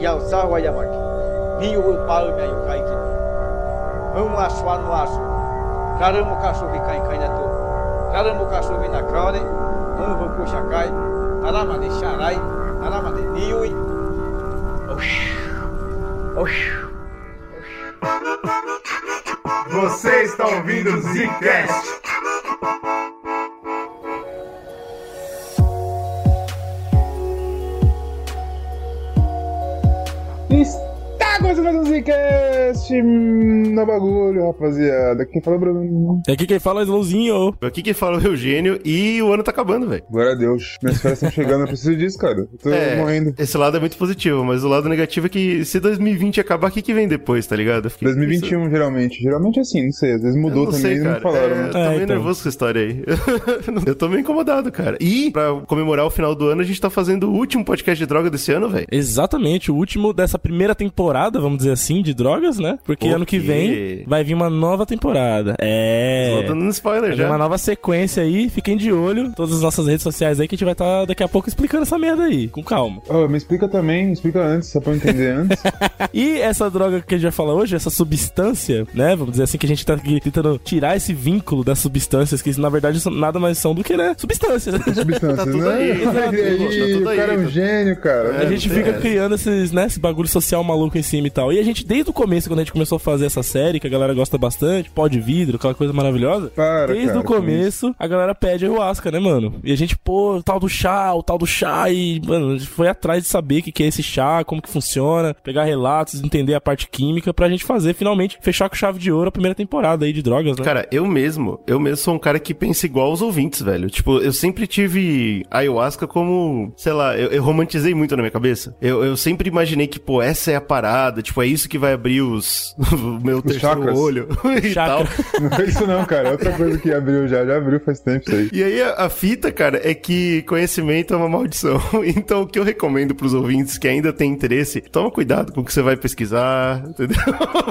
Yauzawa Yamaki, Rio Pau me Ayukaiki, Um Aswa no Asu, Karamu Kasubi Kai Kainato, Karamu Kasubi Nakane, Um Roku Shakai, Narama de Sharai, Narama de Niui, Oxi, Oxi. Você está ouvindo o Zcast. Está começando mais um Zcast no bagulho, rapaziada. Quem fala é o Bruno. É aqui quem fala é Slowzinho. Aqui quem fala é o Eugênio e o ano tá acabando, velho. Glória a Deus. Minhas férias estão chegando, eu preciso disso, cara. Eu tô É, morrendo. esse lado é muito positivo, mas o lado negativo é que se 2020 acabar, o que, que vem depois, tá ligado? Eu fiquei- 2021, geralmente. Geralmente é assim, não sei. Às vezes mudou não também sei, e não cara. falaram, é, né? eu tô É, meio então. nervoso com essa história aí. eu tô meio incomodado, cara. E, pra comemorar o final do ano, a gente tá fazendo o último podcast de droga desse ano, velho. Exatamente, o último dessa primeira temporada, vamos dizer assim, de drogas, né? Porque ano que vem vai vir uma nova temporada. É. Tô dando um spoiler Vai já. uma nova sequência aí, fiquem de olho. Todas as nossas redes sociais aí que a gente vai estar daqui a pouco explicando essa merda aí, com calma. Ô, me explica também, me explica antes, só pra eu entender antes. E essa droga que a gente vai falar hoje, essa substância, né? Vamos dizer assim, que a gente tá aqui tentando tirar esse vínculo das substâncias, que na verdade nada mais são do que, né? Substâncias. Substâncias, Tá tudo né? aí, exato, Olha aí, tá tudo o aí, cara é um tá- gênio, cara. A gente fica criando esses, né, esse bagulho social maluco em cima e tal. E a gente, desde o começo, quando a gente começou a fazer essa série, que a galera gosta bastante, pó de vidro, aquela coisa maravilhosa. Para, Desde cara, o com começo, a galera pede ayahuasca, né, mano? E a gente, pô, o tal do chá, o tal do chá, e, mano, a gente foi atrás de saber o que que é esse chá, como que funciona, pegar relatos, entender a parte química, pra gente fazer, finalmente, fechar com chave de ouro a primeira temporada aí de drogas, né? Cara, eu mesmo, eu mesmo sou um cara que pensa igual aos ouvintes, velho. Tipo, eu sempre tive ayahuasca como, sei lá, eu, eu romantizei muito na minha cabeça. Eu, eu sempre imaginei que, pô, essa é a parada, tipo, é isso que vai abrir os, o meu terceiro olho e tal. Chakra. Não é isso não, cara. Outra coisa que abriu já, já abriu faz tempo isso aí. E aí a, a fita, cara, é que conhecimento é uma maldição. Então o que eu recomendo pros ouvintes que ainda têm interesse, toma cuidado com o que você vai pesquisar, entendeu?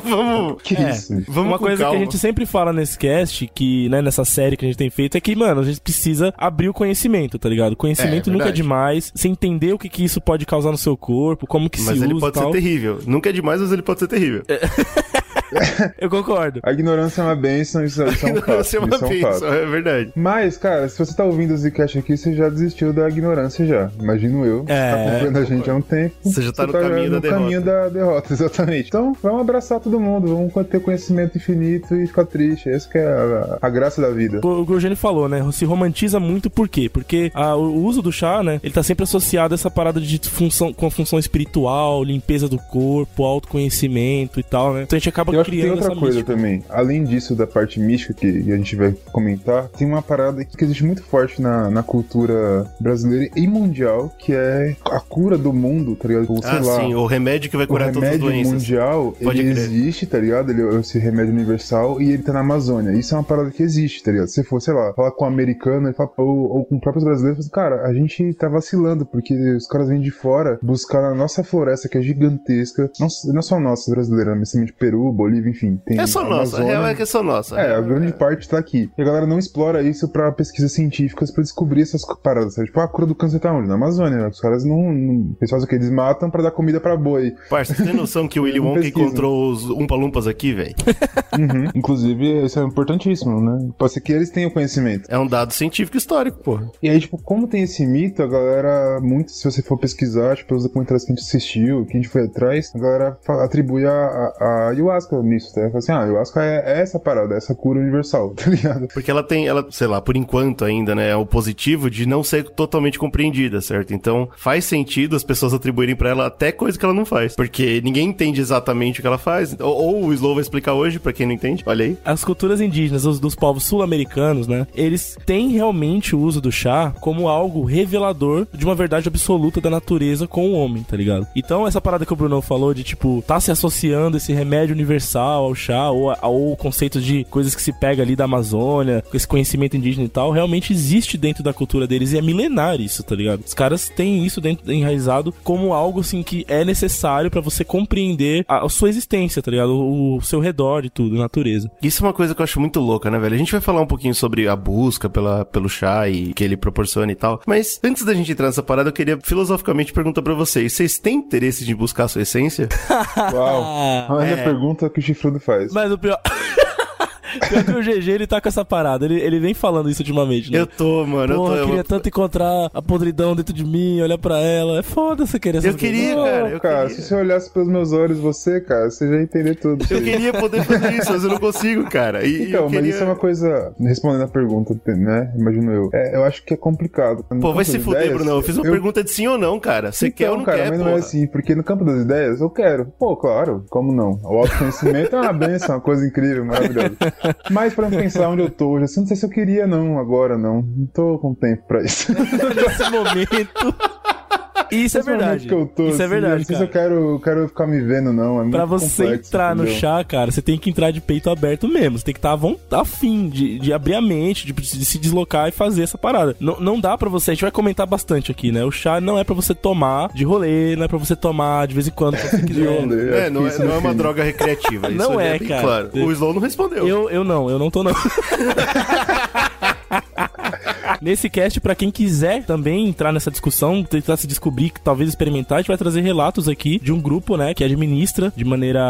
vamos, Que É. isso? vamos Uma com coisa calma. que a gente sempre fala nesse cast, que, né, nessa série que a gente tem feito, é que, mano, a gente precisa abrir o conhecimento, tá ligado? Conhecimento É, nunca é demais, você entender o que, que isso pode causar no seu corpo, como que Mas se ele usa e pode ser tal. terrível. Nunca é demais, mas ele pode ser terrível. Eu concordo. A ignorância é uma bênção, isso, isso é um fato. Você é uma isso é um bênção, é verdade. Mas, cara, se você tá ouvindo o Zcast aqui, você já desistiu da ignorância já. Imagino eu. Você É, tá acompanhando a gente há um tempo. Você já tá no caminho da derrota. caminho da derrota, exatamente. Então, vamos abraçar todo mundo, vamos ter conhecimento infinito e ficar triste. Essa que é a, a graça da vida. O que o Eugênio falou, né? Se romantiza muito por quê? Porque ah, o uso do chá, né? Ele tá sempre associado a essa parada de função, com a função espiritual, limpeza do corpo, autoconhecimento e tal, né? Então a gente acaba Eu acho que tem outra coisa mística. também. Além disso, da parte mística que a gente vai comentar, tem uma parada que existe muito forte na, na cultura brasileira e mundial, que é a cura do mundo, tá ligado? Ou, sei Ah, lá, sim, o remédio que vai o curar todas as remédio doenças. mundial, Pode ele crer. existe, tá ligado? Ele é esse remédio universal e ele tá na Amazônia. Isso é uma parada que existe, tá ligado? Se for, sei lá, falar com um americano ele fala, ou, ou com próprios brasileiros, fala, cara, a gente tá vacilando, porque os caras vêm de fora buscar na nossa floresta, que é gigantesca. Não, não só nossa brasileira, mas também de Peru, Bolívia, enfim. Tem É só nossa, a real é que é só nossa. É, a grande parte tá aqui. E a galera não explora isso pra pesquisas científicas pra descobrir essas paradas. Sabe? Tipo, a cura do câncer tá onde? Na Amazônia. né? Os caras não. não o que? Eles matam pra dar comida pra boi. Parça, você tem noção que o Willy Wonka encontrou os Umpa-Lumpas aqui, velho? Uhum. Inclusive, isso é importantíssimo, né? Pode ser que eles tenham conhecimento. É um dado científico histórico, pô. E aí, tipo, como tem esse mito, a galera, muito, se você for pesquisar, tipo, os documentários que a gente assistiu, que a gente foi atrás, a galera atribui a, a, a ayahuasca nisso, tá? Fala assim, ah, ayahuasca é, é essa parada, é essa cura universal, tá ligado? Porque ela tem, ela, sei lá, por enquanto ainda, né, é o positivo de não ser totalmente compreendida, certo? Então, faz sentido as pessoas atribuírem pra ela até coisa que ela não faz. Porque ninguém entende exatamente o que ela faz. Ou, ou o Slow vai explicar hoje, pra quem não entende. Olha aí. As culturas indígenas, os dos povos sul-americanos, né? Eles têm realmente o uso do chá como algo revelador de uma verdade absoluta da natureza com o homem, tá ligado? Então, essa parada que o Bruno falou de, tipo, tá se associando esse remédio universal ao chá, ou, ou o conceito de coisas que se pega ali da Amazônia, com esse conhecimento indígena e tal, realmente existe dentro da cultura deles e é milenar isso, tá ligado? Os caras têm isso dentro, enraizado como algo assim que é necessário para você compreender a, a, sua existência, tá ligado? O, o, seu redor e tudo, a natureza. Isso é uma coisa que eu acho muito louca, né, velho? A gente vai falar um pouquinho sobre a busca pela, pelo chá e que ele proporciona e tal, mas antes da gente entrar nessa parada, eu queria filosoficamente perguntar para vocês: vocês têm interesse de buscar a sua essência? Uau! Olha é. a pergunta que o chifrudo faz. Mas o pior. Pior que o GG, ele tá com essa parada. Ele, ele vem falando isso ultimamente, né? Eu tô, mano. Pô, eu, tô, eu queria eu... tanto encontrar a podridão dentro de mim, olhar pra ela. É foda você querer Eu queria, não, cara. Eu cara, queria. se você olhasse pelos meus olhos, você, cara, você já ia entender tudo. Eu queria poder fazer isso, mas eu não consigo, cara. E, então, queria... mas isso é uma coisa. Respondendo a pergunta, né? Imagino eu. É, eu acho que é complicado. No Pô, vai se fuder, ideias, Bruno. Eu fiz uma eu... pergunta de sim ou não, cara. Você então, quer ou não cara, quer, mas porra. não é assim, porque no campo das ideias, eu quero. Pô, claro, como não? O autoconhecimento é uma benção, uma coisa incrível, maravilhosa. Mas pra pensar onde eu tô hoje, assim, não sei se eu queria, não, agora não. Não tô com tempo pra isso. Nesse momento. Isso é verdade. Que eu tô, Isso é assim, verdade. Não sei se eu quero, quero ficar me vendo, não. É pra você complexo, entrar entendeu? no chá, cara, você tem que entrar de peito aberto mesmo. Você tem que estar tá afim de, de abrir a mente, de, de, se deslocar e fazer essa parada. Não, não dá pra você, a gente vai comentar bastante aqui, né? O chá não é pra você tomar de rolê, não é pra você tomar de vez em quando, se você quiser. rolê, É, não é, não é uma droga recreativa. Isso Não é, bem cara. Claro. O Slow não respondeu. Eu, eu não, eu não tô não. Nesse cast, pra quem quiser também entrar nessa discussão, tentar se descobrir, talvez experimentar, a gente vai trazer relatos aqui de um grupo, né, que administra de maneira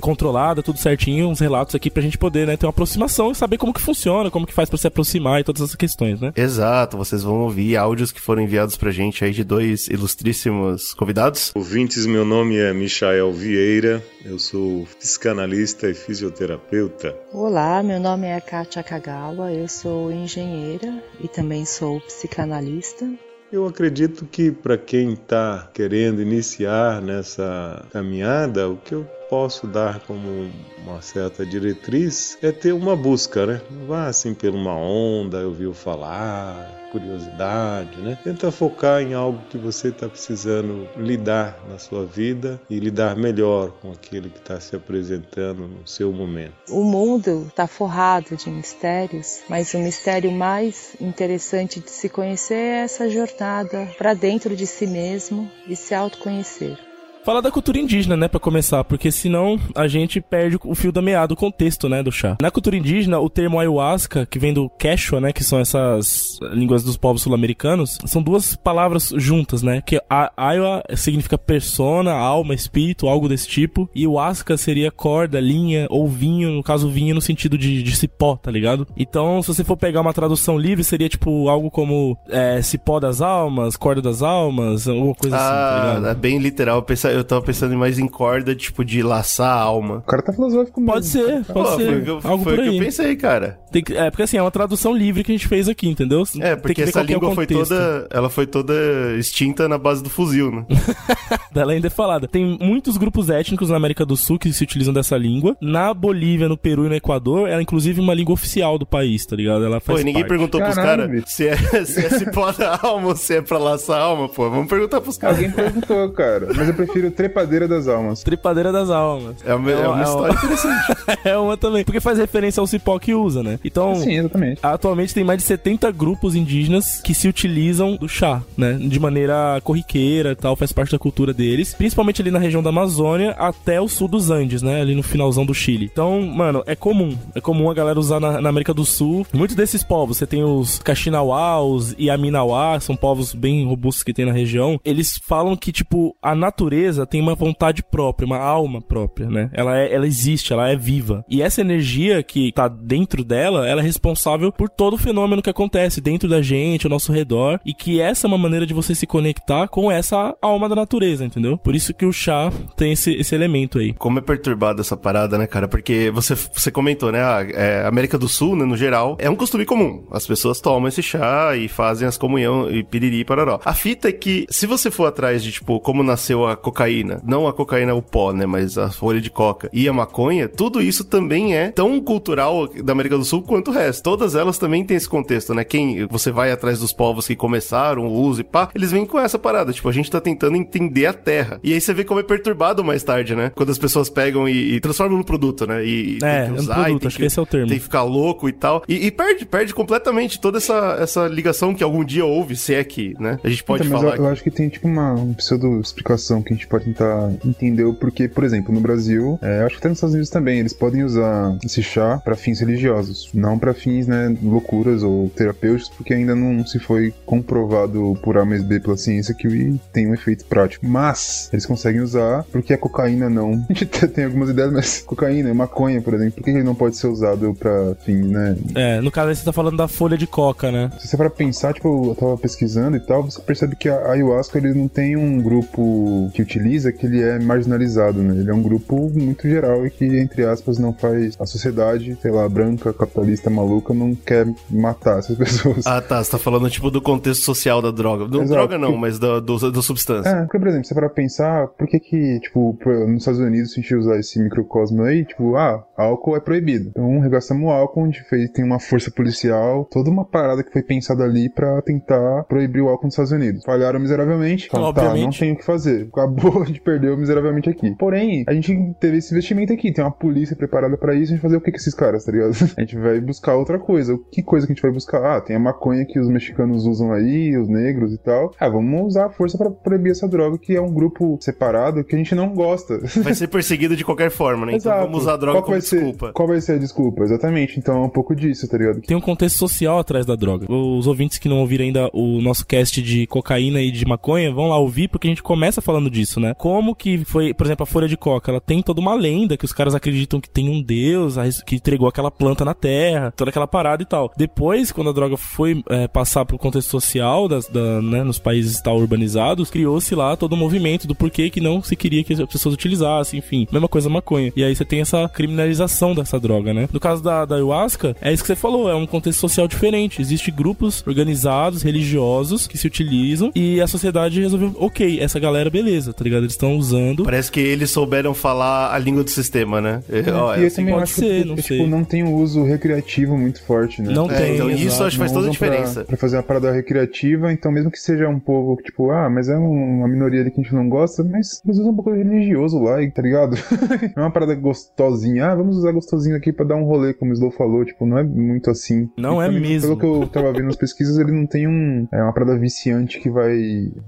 controlada, tudo certinho, uns relatos aqui pra gente poder, né, ter uma aproximação e saber como que funciona, como que faz pra se aproximar e todas essas questões, né? Exato, vocês vão ouvir áudios que foram enviados pra gente aí de dois ilustríssimos convidados. Ouvintes, meu nome é Michael Vieira, eu sou psicanalista e fisioterapeuta. Olá, meu nome é Kátia Kagawa, eu sou engenheira e também sou psicanalista. Eu acredito que para quem está querendo iniciar nessa caminhada, o que eu posso dar como uma certa diretriz é ter uma busca, né? Não vá assim por uma onda, ouviu falar, curiosidade, né? Tenta focar em algo que você está precisando lidar na sua vida e lidar melhor com aquele que está se apresentando no seu momento. O mundo está forrado de mistérios, mas o mistério mais interessante de se conhecer é essa jornada para dentro de si mesmo e se autoconhecer. Falar da cultura indígena, né, para começar, porque senão a gente perde o fio da meada, o contexto, né, do chá. Na cultura indígena, o termo ayahuasca, que vem do quechua, né, que são essas línguas dos povos sul-americanos, são duas palavras juntas, né, que a ayahuasca significa persona, alma, espírito, algo desse tipo, e o asca seria corda, linha ou vinho, no caso vinho no sentido de, de cipó, tá ligado? Então, se você for pegar uma tradução livre, seria tipo algo como é, cipó das almas, corda das almas, alguma coisa assim, tá Ah, ligado? é bem literal. Eu, pensa- eu tava pensando mais em corda, tipo, de laçar a alma. O cara tá filosófico mesmo. Pode ser, pode Pô, ser. foi o que eu, algo foi por o que aí. eu pensei, cara. Tem que- é, porque assim, é uma tradução livre que a gente fez aqui, entendeu? É, Tem porque que ver essa é língua foi toda. Ela foi toda extinta na base do fuzil, né? Dela ainda é falada. Tem muitos grupos étnicos na América do Sul que se utilizam dessa língua. Na Bolívia, no Peru e no Equador, ela é inclusive uma língua oficial do país, tá ligado? Ela Pô, faz e ninguém parte. perguntou pros caras se é, se é cipó da alma ou se é pra laçar a alma, pô. Vamos perguntar pros caras. Alguém perguntou, cara. Mas eu prefiro trepadeira das almas. Tripadeira das almas. É uma, é É uma uma- história interessante. é uma também. Porque faz referência ao cipó que usa, né? Então, Sim, exatamente. Atualmente tem mais de 70 grupos indígenas que se utilizam do chá, né? De maneira corriqueira e tal, faz parte da cultura deles. Principalmente ali na região da Amazônia até o sul dos Andes, né? Ali no finalzão do Chile. Então, mano, é comum. É comum a galera usar na, na América do Sul. Muitos desses povos, você tem os Kaxinawá, os Yaminawá, são povos bem robustos que tem na região. Eles falam que, tipo, a natureza tem uma vontade própria, uma alma própria, né? Ela, é, ela existe, ela é viva. E essa energia que tá dentro dela, ela é responsável por todo o fenômeno que acontece dentro da gente, ao nosso redor, e que essa é uma maneira de você se conectar com essa alma da natureza, entendeu? Por isso que o chá tem esse, esse elemento aí. Como é perturbada essa parada, né, cara? Porque você, você comentou, né? A é, América do Sul, né, no geral, é um costume comum. As pessoas tomam esse chá e fazem as comunhão e piriri e pararó. A fita é que, se você for atrás de, tipo, como nasceu a cocaína, não a cocaína o pó, né, mas a folha de coca e a maconha, tudo isso também é tão cultural da América do Sul quanto o resto. Todas elas também têm esse contexto, né? Quem você vai atrás dos povos que começaram o uso e pá, eles vêm com essa parada, tipo, a gente tá tentando entender a terra. E aí você vê como é perturbado mais tarde, né? Quando as pessoas pegam e, e transformam no produto, né? E, e É, tem é que um usar, produto, e tem acho que esse é o termo. Tem que ficar louco e tal. E, e perde, perde completamente toda essa, essa ligação que algum dia houve, se é que, né? A gente pode Então, mas falar. eu, eu acho que tem tipo uma, uma pseudo-explicação que a gente pode tentar entender o porquê. Por exemplo, no Brasil, é, acho que até nos Estados Unidos também, eles podem usar esse chá para fins religiosos, não para fins, né, loucuras ou terapêuticos, porque ainda não se foi comprovado por A mais B pela ciência que tem um efeito prático. Mas eles conseguem usar porque a cocaína não. A gente tem algumas ideias, mas cocaína, maconha, por exemplo, por que ele não pode ser usado para fins, né, É, no caso aí você tá falando da folha de coca, né? se você para pensar, tipo, eu tava pesquisando e tal, você percebe que a ayahuasca ele não tem um grupo que utiliza que ele é marginalizado, né? Ele é um grupo muito geral e que, entre aspas, não faz a sociedade, sei lá, branca, capitalista, maluca, não quer matar essas pessoas. Ah, tá. Você tá falando, tipo, do contexto social da droga. Do, Exato, droga não, porque- mas da, do, da substância. É, porque, por exemplo, você para pensar, por que que, tipo, nos Estados Unidos, se a gente usar esse microcosmo aí, tipo, ah, álcool é proibido. Então, regaçamos o álcool, a gente fez, tem uma força policial, toda uma parada que foi pensada ali pra tentar proibir o álcool nos Estados Unidos. Falharam miseravelmente. Falaram, tá, não Obviamente. tem o que fazer. Acabou, a gente perdeu miseravelmente aqui. Porém, a gente teve esse investimento aqui, tem uma polícia preparada pra isso, a gente vai fazer o que com esses caras, tá ligado? A gente vai buscar outra coisa. Que coisa que a gente vai buscar? Ah, tem a maconha que os mexicanos usam aí, os negros e tal. Ah, vamos usar a força pra proibir essa droga, que é um grupo separado que a gente não gosta. Vai ser perseguido de qualquer forma, né? Então Exato. vamos usar a droga Qual como vai ser- desculpa. qual vai ser a desculpa? Exatamente. Então é um pouco disso, tá ligado? Tem um contexto social atrás da droga. Os ouvintes que não ouviram ainda o nosso cast de cocaína e de maconha, vão lá ouvir, porque a gente começa falando disso, né? Como que foi, por exemplo, a folha de coca, ela tem toda uma lenda que os caras acreditam que tem um deus que entregou aquela planta na terra, toda aquela parada e tal. Depois, quando a droga foi é, passar pro contexto social, das, da, né, nos países tal urbanizados, criou-se lá todo o movimento do porquê que não se queria que as pessoas utilizassem, enfim. Mesma coisa maconha. E aí você tem essa criminalização dessa droga, né? No caso da, da ayahuasca, é isso que você falou, é um contexto social diferente. Existem grupos organizados, religiosos, que se utilizam e a sociedade resolveu, ok, essa galera, beleza, tá ligado? Eles estão usando. Parece que eles souberam falar a língua do sistema, né? É, ó, e é eu assim, também pode acho ser, que não tipo, sei. não tem um uso recreativo muito forte, né? Não É, tem. então isso exato. acho que faz toda a usam pra- diferença. Pra, fazer uma parada recreativa, então mesmo que seja um povo que, tipo, ah, mas é um- uma minoria ali que a gente não gosta, mas eles usam um pouco religioso lá, tá ligado? não é uma parada gostosinha, ah, vamos usar gostosinho aqui pra dar um rolê, como o Slow falou, tipo, não é muito assim. Não E é também, mesmo. Pelo que eu tava vendo nas pesquisas, ele não tem um, é uma parada viciante que vai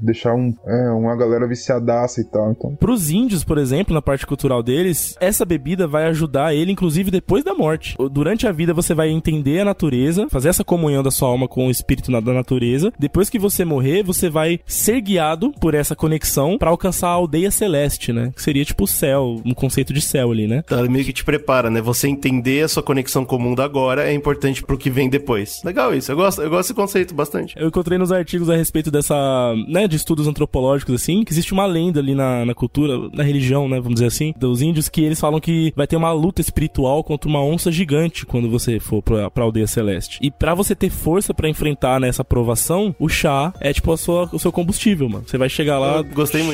deixar um, é, uma galera viciadaça e tal, então... Pros índios, por exemplo, na parte cultural deles, essa bebida vai ajudar ele, inclusive, depois da morte. Durante a vida, você vai entender a natureza, fazer essa comunhão da sua alma com o espírito da natureza. Depois que você morrer, você vai ser guiado por essa conexão pra alcançar a aldeia celeste, né? Que seria tipo o céu, um conceito de céu ali, né? Então, ele meio que te prepara, né? Você entender a sua conexão comum da agora é importante pro que vem depois. Legal isso, eu gosto, eu gosto desse conceito bastante. Eu encontrei nos artigos a respeito dessa, né, de estudos antropológicos, assim, que existe uma lenda ali na, na cultura, na religião, né, vamos dizer assim, dos índios, que eles falam que vai ter uma luta espiritual contra uma onça gigante quando você for pra, pra aldeia celeste. E pra você ter força pra enfrentar nessa provação, o chá é tipo a sua, o seu combustível, mano. Você vai chegar lá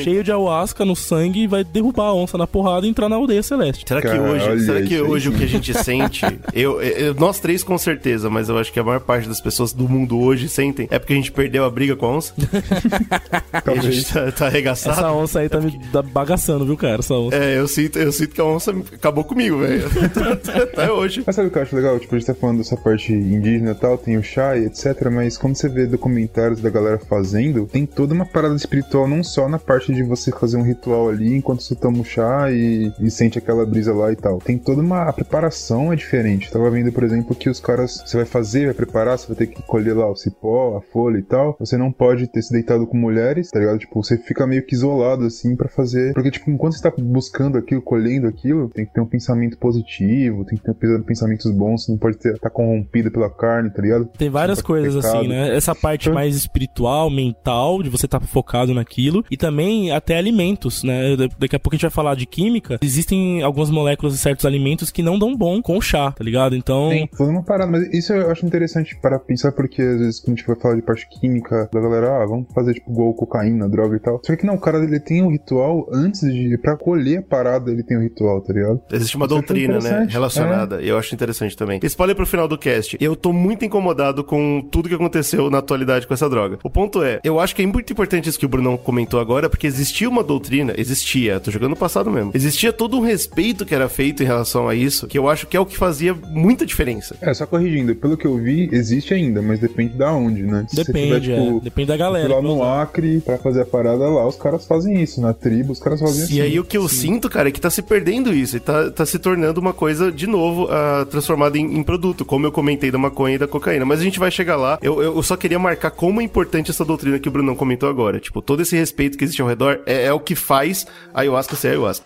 cheio de ayahuasca no sangue e vai derrubar a onça na porrada e entrar na aldeia celeste. Será que Cara, hoje, será que hoje o que a gente sente, eu, eu- nós três com certeza, mas eu acho que a maior parte das pessoas do mundo hoje sentem, é porque a gente perdeu a briga com a onça? a gente tá, tá arregaçado? Essa onça aí tá me da- bagaçando, viu, cara? Essa onça. É, eu sinto, eu sinto que a onça acabou comigo, velho. Até hoje. Mas sabe o que eu acho legal? Tipo, a gente tá falando dessa parte indígena e tal, tem o chá e etc. Mas quando você vê documentários da galera fazendo, tem toda uma parada espiritual, não só na parte de você fazer um ritual ali enquanto você toma o chá e, e sente aquela brisa lá e tal. Tem toda uma. A preparação é diferente. Tava vendo, por exemplo, que os caras. Você vai fazer, vai preparar, você vai ter que colher lá o cipó, a folha e tal. Você não pode ter se deitado com mulheres, tá ligado? Tipo, você fica meio que isolado assim pra fazer. Porque, tipo, enquanto você tá buscando aquilo, colhendo aquilo, tem que ter um pensamento positivo, tem que ter pensamentos bons, você não pode ter, tá corrompido pela carne, tá ligado? Tem várias coisas assim, pecado. né? Essa parte Hã? mais espiritual, mental, de você estar focado naquilo. E também até alimentos, né? Da- Daqui a pouco a gente vai falar de química. Existem algumas moléculas de certos alimentos que não dão bom com o chá, tá ligado? Então. Tem toda uma parada, mas isso eu acho interessante para pensar, porque às vezes quando a gente vai falar de parte química, da galera, ah, vamos fazer tipo igual cocaína, droga e tal. Só que não, o cara ele tem um ritual antes de. Pra colher a parada, ele tem um ritual, tá ligado? Existe uma Isso acho doutrina, né? interessante. Relacionada. Eu acho interessante também. Spoiler pro final do cast. Eu tô muito incomodado com tudo que aconteceu na atualidade com essa droga. O ponto é, eu acho que é muito importante isso que o Brunão comentou agora, porque existia uma doutrina, existia, tô jogando no passado mesmo. Existia todo um respeito que era feito em relação a isso, que eu acho que é o que fazia muita diferença. É, só corrigindo, pelo que eu vi, existe ainda, mas depende da onde, né? Se você Depende, tiver, tipo, é. Depende da galera. lá no. Acre, pra fazer a parada lá, os caras fazem isso. Na tribo, os caras fazem assim. E aí o que eu sinto, cara, é que tá se perdendo isso, e tá, tá se tornando uma coisa, de novo, ah, transformada em, em produto, como eu comentei da maconha e da cocaína. Mas a gente vai chegar lá. Eu, eu, eu só queria marcar como é importante essa doutrina que o Brunão comentou agora. Tipo, todo esse respeito que existe ao redor é, é o que faz a ayahuasca ser ayahuasca.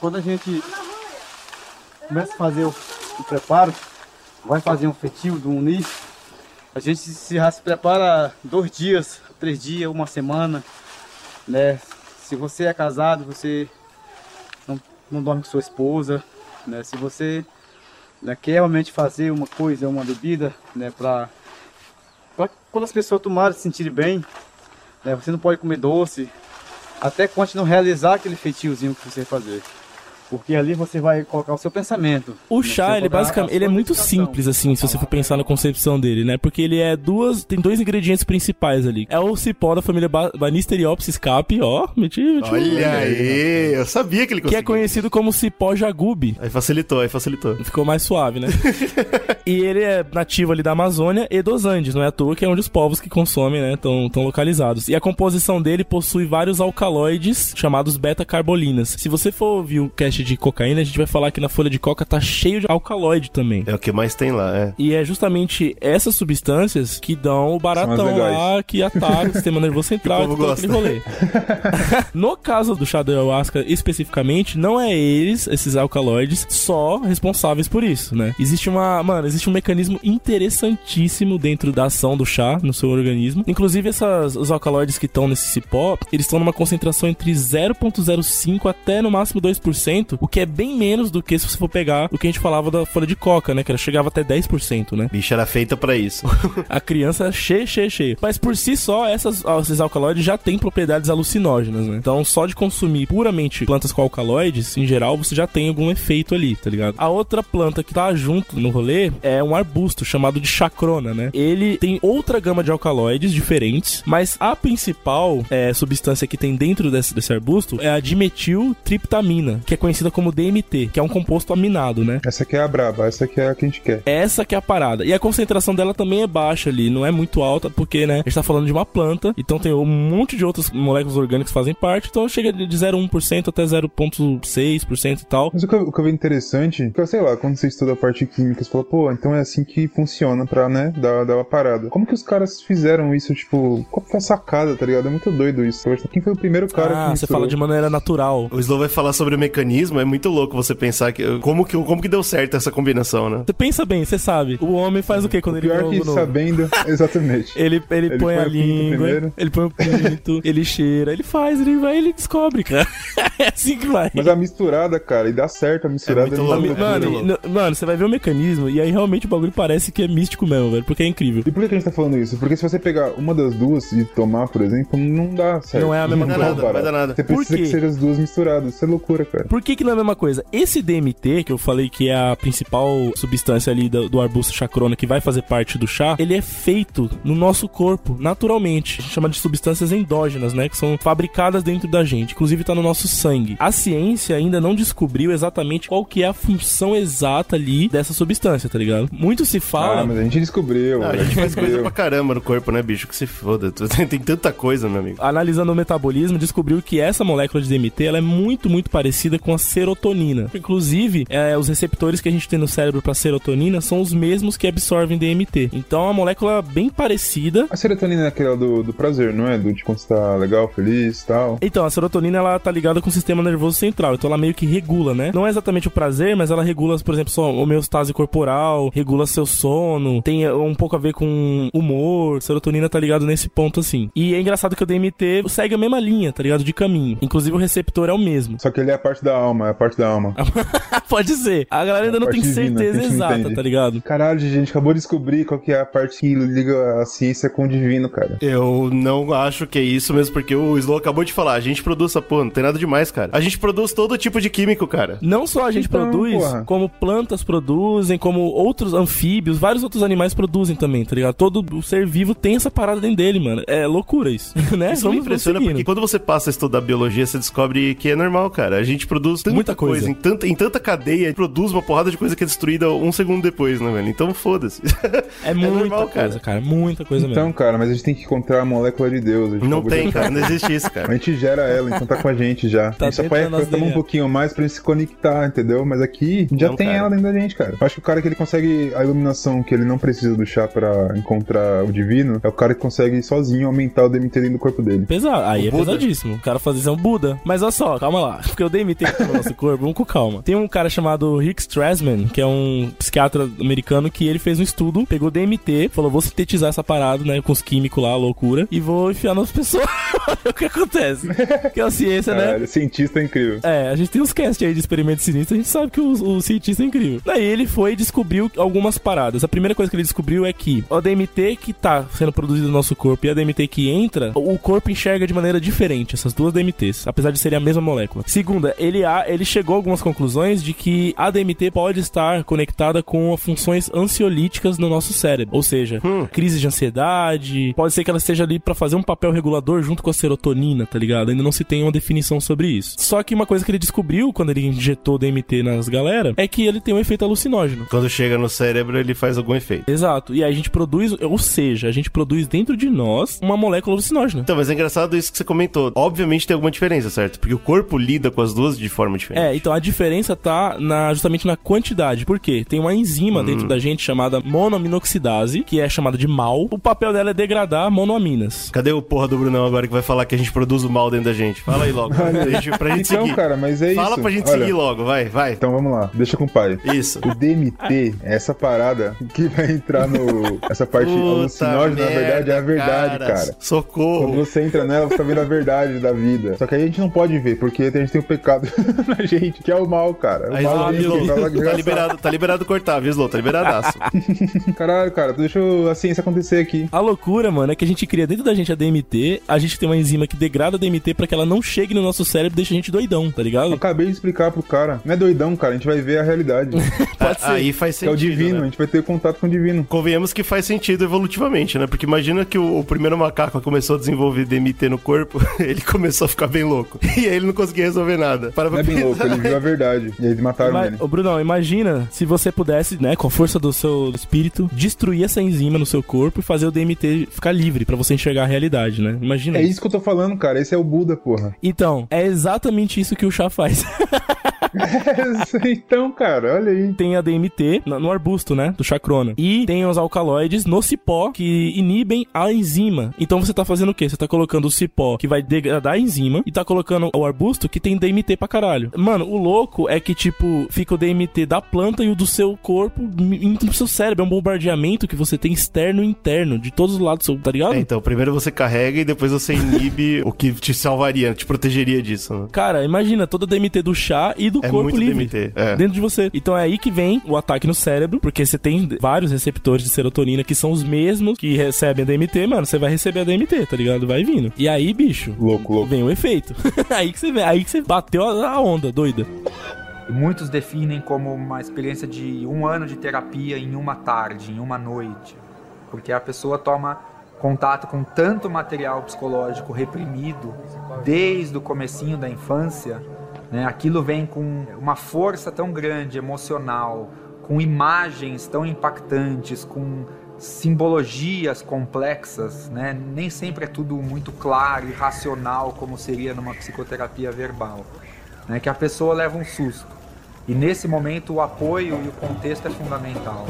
Quando a gente começa a fazer o, o preparo, vai fazer um fetil do uni, a gente se, já se prepara dois dias, três dias, uma semana, né? Se você é casado, você não, não dorme com sua esposa, né? Se você né, quer realmente fazer uma coisa, uma bebida, né? Pra quando as pessoas tomarem, se sentirem bem, né? Você não pode comer doce, até quando não realizar aquele feitiozinho que você fazer. Porque ali você vai colocar o seu pensamento. O né? chá, ele basicamente, ele é muito simples assim, se você for pensar na concepção dele, né? Porque ele é duas, tem dois ingredientes principais ali. É o cipó da família Ba- Banisteriopsis capi, ó, meti, meti. Olha aí, eu sabia que ele Que conseguia. é conhecido como cipó jagube. Aí facilitou, aí facilitou. Ficou mais suave, né? e ele é nativo ali da Amazônia e dos Andes, não é à toa que é onde os povos que consomem, né, estão localizados. E a composição dele possui vários alcaloides chamados beta-carbolinas. Se você for ouvir o cast de cocaína, a gente vai falar que na folha de coca tá cheio de alcaloide também. É o que mais tem lá, é. E é justamente essas substâncias que dão o baratão lá, que ataca o sistema nervoso central e o todo povo aquele rolê. no caso do chá da ayahuasca, especificamente, não é eles, esses alcaloides, só responsáveis por isso, né? Existe uma, mano, existe um mecanismo interessantíssimo dentro da ação do chá no seu organismo. Inclusive, essas, os alcaloides que estão nesse cipó, eles estão numa concentração entre 0,05 até no máximo 2%, o que é bem menos do que se você for pegar o que a gente falava da folha de coca, né? Que ela chegava até 10%, né? Bicha era feita pra isso. A criança cheia, cheia, cheia. Mas por si só, essas, esses alcaloides já têm propriedades alucinógenas, né? Então, só de consumir puramente plantas com alcaloides, em geral, você já tem algum efeito ali, tá ligado? A outra planta que tá junto no rolê é um arbusto chamado de chacrona, né? Ele tem outra gama de alcaloides diferentes, mas a principal é, substância que tem dentro desse, desse arbusto é a dimetiltriptamina, que é conhecida como DMT, que é um composto aminado, né? Essa aqui é a braba, essa aqui é a que a gente quer. Essa que é a parada. E a concentração dela também é baixa ali, não é muito alta, porque, né, a gente tá falando de uma planta, então tem um monte de outras moléculas orgânicas que fazem parte, então chega de 0,1% até 0,6% e tal. Mas o que, eu, o que eu vi interessante, que eu sei lá, quando você estuda a parte química, você fala, pô, então é assim que funciona pra, né, dar, dar uma parada. Como que os caras fizeram isso, tipo, qual que foi a sacada, tá ligado? É muito doido isso. Quem foi o primeiro cara que Ah, você misturou? fala de maneira natural. O Slow vai falar sobre o mecanismo, é muito louco você pensar que como que, como que deu certo essa combinação, né? Você pensa bem, você sabe. O homem faz o que quando ele Pior vê que novo? sabendo, exatamente. Ele, ele, Ele põe, põe a o língua, primeiro. ele põe o pinto, ele cheira, ele faz, ele vai, ele descobre, cara. é assim que vai. Mas a misturada, cara, e dá certo a misturada. muito é louco. muito Mano, mano, você vai ver o mecanismo e aí realmente o bagulho parece que é místico mesmo, velho, porque é incrível. E por que a gente tá falando isso? Porque se você pegar uma das duas e tomar, por exemplo, não dá certo. Não é a mesma Não dá coisa. nada, não vai dar nada. Você precisa quê? que sejam as duas misturadas. Isso é loucura, cara. Por que que não é a mesma coisa? Esse DMT, que eu falei que é a principal substância ali do, do arbusto chacrona que vai fazer parte do chá, ele é feito no nosso corpo, naturalmente. A gente chama de substâncias endógenas, né? Que são fabricadas dentro da gente. Inclusive tá no nosso sangue. A ciência ainda não descobriu exatamente qual que é a função exata ali dessa substância, tá ligado? Muito se fala... Ah, mas a gente descobriu. Ah, a gente faz coisa pra caramba no corpo, né, bicho? Que se foda. Tem, tem tanta coisa, meu amigo. analisando o metabolismo, descobriu que essa molécula de DMT ela é muito, muito parecida com a serotonina. Inclusive, é, os receptores que a gente tem no cérebro para serotonina são os mesmos que absorvem DMT. Então, é uma molécula bem parecida. A serotonina é aquela do, do prazer, não é? Do de quando você tá legal, feliz e tal. Então, a serotonina ela tá ligada com o sistema nervoso central. Então ela meio que regula, né? Não é exatamente o prazer, mas ela regula, por exemplo, sua homeostase corporal, regula seu sono, tem eh, um pouco a ver com humor, serotonina tá ligado nesse ponto assim. E é engraçado que o DMT segue a mesma linha, tá ligado? De caminho. Inclusive o receptor é o mesmo. Só que ele é a parte da alma, é a parte da alma. Pode ser. A galera ainda não tem divina, certeza a exata, entende. tá ligado? Caralho, a gente acabou de descobrir qual que é a parte que liga a ciência com o divino, cara. Eu não acho que é isso mesmo, porque o Slow acabou de falar. A gente produz essa porra, não tem nada demais, cara. A gente produz todo tipo de químico, cara. Não só a gente Então, produz, porra. como plantas produzem, como outros anfíbios, vários outros animais produzem também, tá ligado? Todo o ser vivo tem essa parada dentro dele, mano. É loucura isso, né? Isso me impressiona porque quando você passa a estudar biologia, você descobre que é normal, cara. A gente produz tanta Muita coisa. em, tanta, em tanta cadeia, produz uma porrada de coisa que é destruída um segundo depois, né, velho? Então foda-se. É muita normal, coisa, cara. Muita coisa Então, mesmo. cara, mas a gente tem que encontrar a molécula de Deus. a gente Não tem, cara. Não existe isso, A cara. gente gera ela, então tá com a gente já. Tá a gente só nosso tomar um pouquinho mais pra gente se conectar, entendeu? Mas aqui já Não, tem cara. ela dentro da gente, cara. Eu acho que o cara que ele consegue a iluminação que ele não precisa do chá pra encontrar o divino é o cara que consegue sozinho aumentar o DMT dentro do corpo dele. Pesado. Aí O é Buda. pesadíssimo. O cara fazer isso é um Buda. Mas olha só, calma lá. Porque o DMT no nosso corpo, vamos com calma. Tem um cara chamado Rick Strassman, que é um psiquiatra americano, que ele fez um estudo, pegou DMT, falou: vou sintetizar essa parada, né? Com os químicos lá, loucura, e vou enfiar nas pessoas. O que acontece. Que é a ciência, né? Cientista é incrível. É, a gente tem uns cast aí de experimentos sinistros, a gente sabe que o, o cientista é incrível. Daí ele foi e descobriu algumas paradas. A primeira coisa que ele descobriu é que o DMT que tá sendo produzido no nosso corpo e a DMT que entra, o corpo enxerga de maneira diferente essas duas DMTs, apesar de serem a mesma molécula. Segunda, ele, ele chegou a algumas conclusões de que a DMT pode estar conectada com funções ansiolíticas no nosso cérebro. Ou seja, crise de ansiedade, pode ser que ela esteja ali pra fazer um papel regulador junto com a serotonina, tá ligado? Ainda não se tem uma definição sobre isso. Só que uma coisa que ele descobriu quando ele injetou DMT nas galera é que ele tem um efeito alucinógeno. Quando chega no cérebro, ele faz algum efeito. Exato. E aí a gente produz, ou seja, a gente produz dentro de nós uma molécula alucinógena. Então, mas é engraçado isso que você comentou. Obviamente tem alguma diferença, certo? Porque o corpo lida com as duas de forma diferente. É, então a diferença tá na, justamente na quantidade. Por quê? Tem uma enzima dentro da gente chamada monoaminoxidase, que é chamada de mal. O papel dela é degradar monoaminas. Cadê o porra do Brunão agora que vai falar que a gente produz o mal dentro da gente? Fala aí logo. pra gente, pra gente Então, seguir. cara, mas é Fala isso. pra gente Olha, seguir logo, vai, vai. Então vamos lá, deixa com o pai. Isso. O DMT é essa parada que vai entrar no. Essa parte Puta alucinógena, na verdade, é a verdade, cara. Quando Socorro. você entra nela, você tá vendo a verdade da vida. Só que aí a gente não pode ver, porque a gente tem o pecado na gente, que é o mal, cara. O Aí, mal Slow, a gente Slow, vai lá tá liberado, tá liberado cortar, viu, Slow? Tá liberadaço. Caralho, cara, deixa a ciência acontecer aqui. A loucura, mano, é que a gente cria dentro da gente a DMT, a gente tem uma enzima que degrada a DMT pra que ela não chegue no nosso cérebro e deixe a gente doidão, tá Eu ligado? acabei de explicar pro cara. Não é doidão, cara, a gente vai ver a realidade. Pode ser. Aí faz que é o sentido. divino, né? a gente vai ter contato com o divino. Convenhamos que faz sentido evolutivamente, né? Porque imagina que o, o primeiro macaco começou a desenvolver DMT no corpo, ele começou a ficar bem louco. E aí ele não conseguia resolver nada. Para é pra bem louco, ele viu a verdade. E eles mataram Mas, ele. ô Brunão, imagina se você pudesse, né, com a força do seu espírito, destruir essa enzima no seu corpo e fazer o DMT ficar livre pra você enxergar a realidade, né? Imagina É isso que eu tô falando, cara. Esse é o Buda, porra. Então, é exatamente isso que o chá faz. então, cara, olha aí. tem a DMT no arbusto, né? Do chacrona. E tem os alcaloides no cipó que inibem a enzima. Então você tá fazendo o quê? Você tá colocando o cipó que vai degradar a enzima e tá colocando o arbusto que tem DMT pra caralho. Mano, o louco é que, tipo, fica o DMT da planta e o do seu corpo indo pro seu cérebro. É um bombardeamento que você tem externo e interno, de todos os lados, tá ligado? É, então, primeiro você carrega e depois você inibe o que te salvaria, te protegeria disso, né? Cara, imagina toda a DMT do chá e do É corpo muito livre. DMT, é. Dentro de você. Então é aí que vem o ataque no cérebro, porque você tem vários receptores de serotonina que são os mesmos que recebem a DMT, mano. Você vai receber a DMT, tá ligado? Vai vindo. E aí, bicho, Louco, louco. vem o efeito. aí que você vê, aí que você bateu a a onda, doida. Muitos definem como uma experiência de um ano de terapia em uma tarde, em uma noite, porque a pessoa toma contato com tanto material psicológico reprimido desde o comecinho da infância, né? Aquilo vem com uma força tão grande emocional, com imagens tão impactantes, com simbologias complexas, né? Nem sempre é tudo muito claro e racional como seria numa psicoterapia verbal né, que a pessoa leva um susto. E nesse momento o apoio e o contexto é fundamental.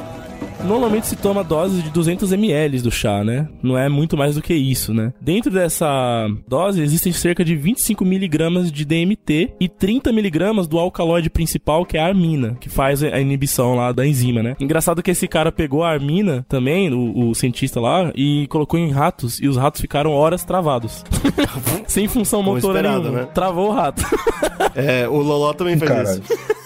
Normalmente se toma doses de 200 ml do chá, né? Não é muito mais do que isso, né? Dentro dessa dose existem cerca de 25 miligramas de DMT e 30 miligramas do alcaloide principal, que é a armina, que faz a inibição lá da enzima, né? Engraçado que esse cara pegou a armina também, o, o cientista lá, e colocou em ratos, e os ratos ficaram horas travados. Sem função motora nenhuma. né? Travou o rato. É, o Loló também fez Caralho. isso.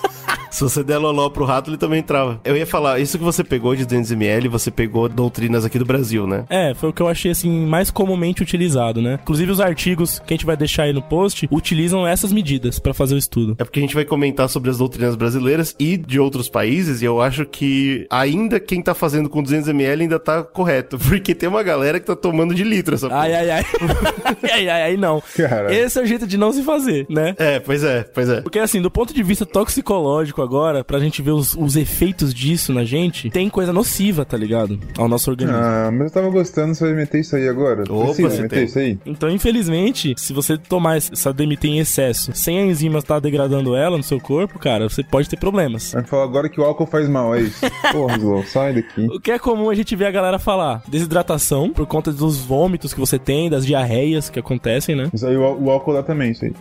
Se você der Loló pro rato, ele também trava. Eu ia falar, isso que você pegou de 200ml, você pegou doutrinas aqui do Brasil, né? É, foi o que eu achei assim mais comumente utilizado, né? Inclusive os artigos que a gente vai deixar aí no post utilizam essas medidas pra fazer o estudo. É porque a gente vai comentar sobre as doutrinas brasileiras e de outros países, e eu acho que ainda quem tá fazendo com 200ml ainda tá correto. Porque tem uma galera que tá tomando de litro essa porra. Ai, ai, ai. ai, ai, ai, não. Cara. Esse é o jeito de não se fazer, né? É, pois é, pois é. Porque assim, do ponto de vista toxicológico agora, pra gente ver os, os efeitos disso na gente, tem coisa nociva, tá ligado? Ao nosso organismo. Ah, mas eu tava gostando, você vai meter isso aí agora? Opa, Precisa você meter tem. isso aí? Então, infelizmente, se você tomar essa DMT em excesso, sem a enzima estar degradando ela no seu corpo, cara, você pode ter problemas. Vai falar agora que o álcool faz mal, é isso? Porra, Slow, sai daqui. O que é comum a gente ver a galera falar? Desidratação, por conta dos vômitos que você tem, das diarreias que acontecem, né? Isso aí, o, o álcool dá também, isso aí.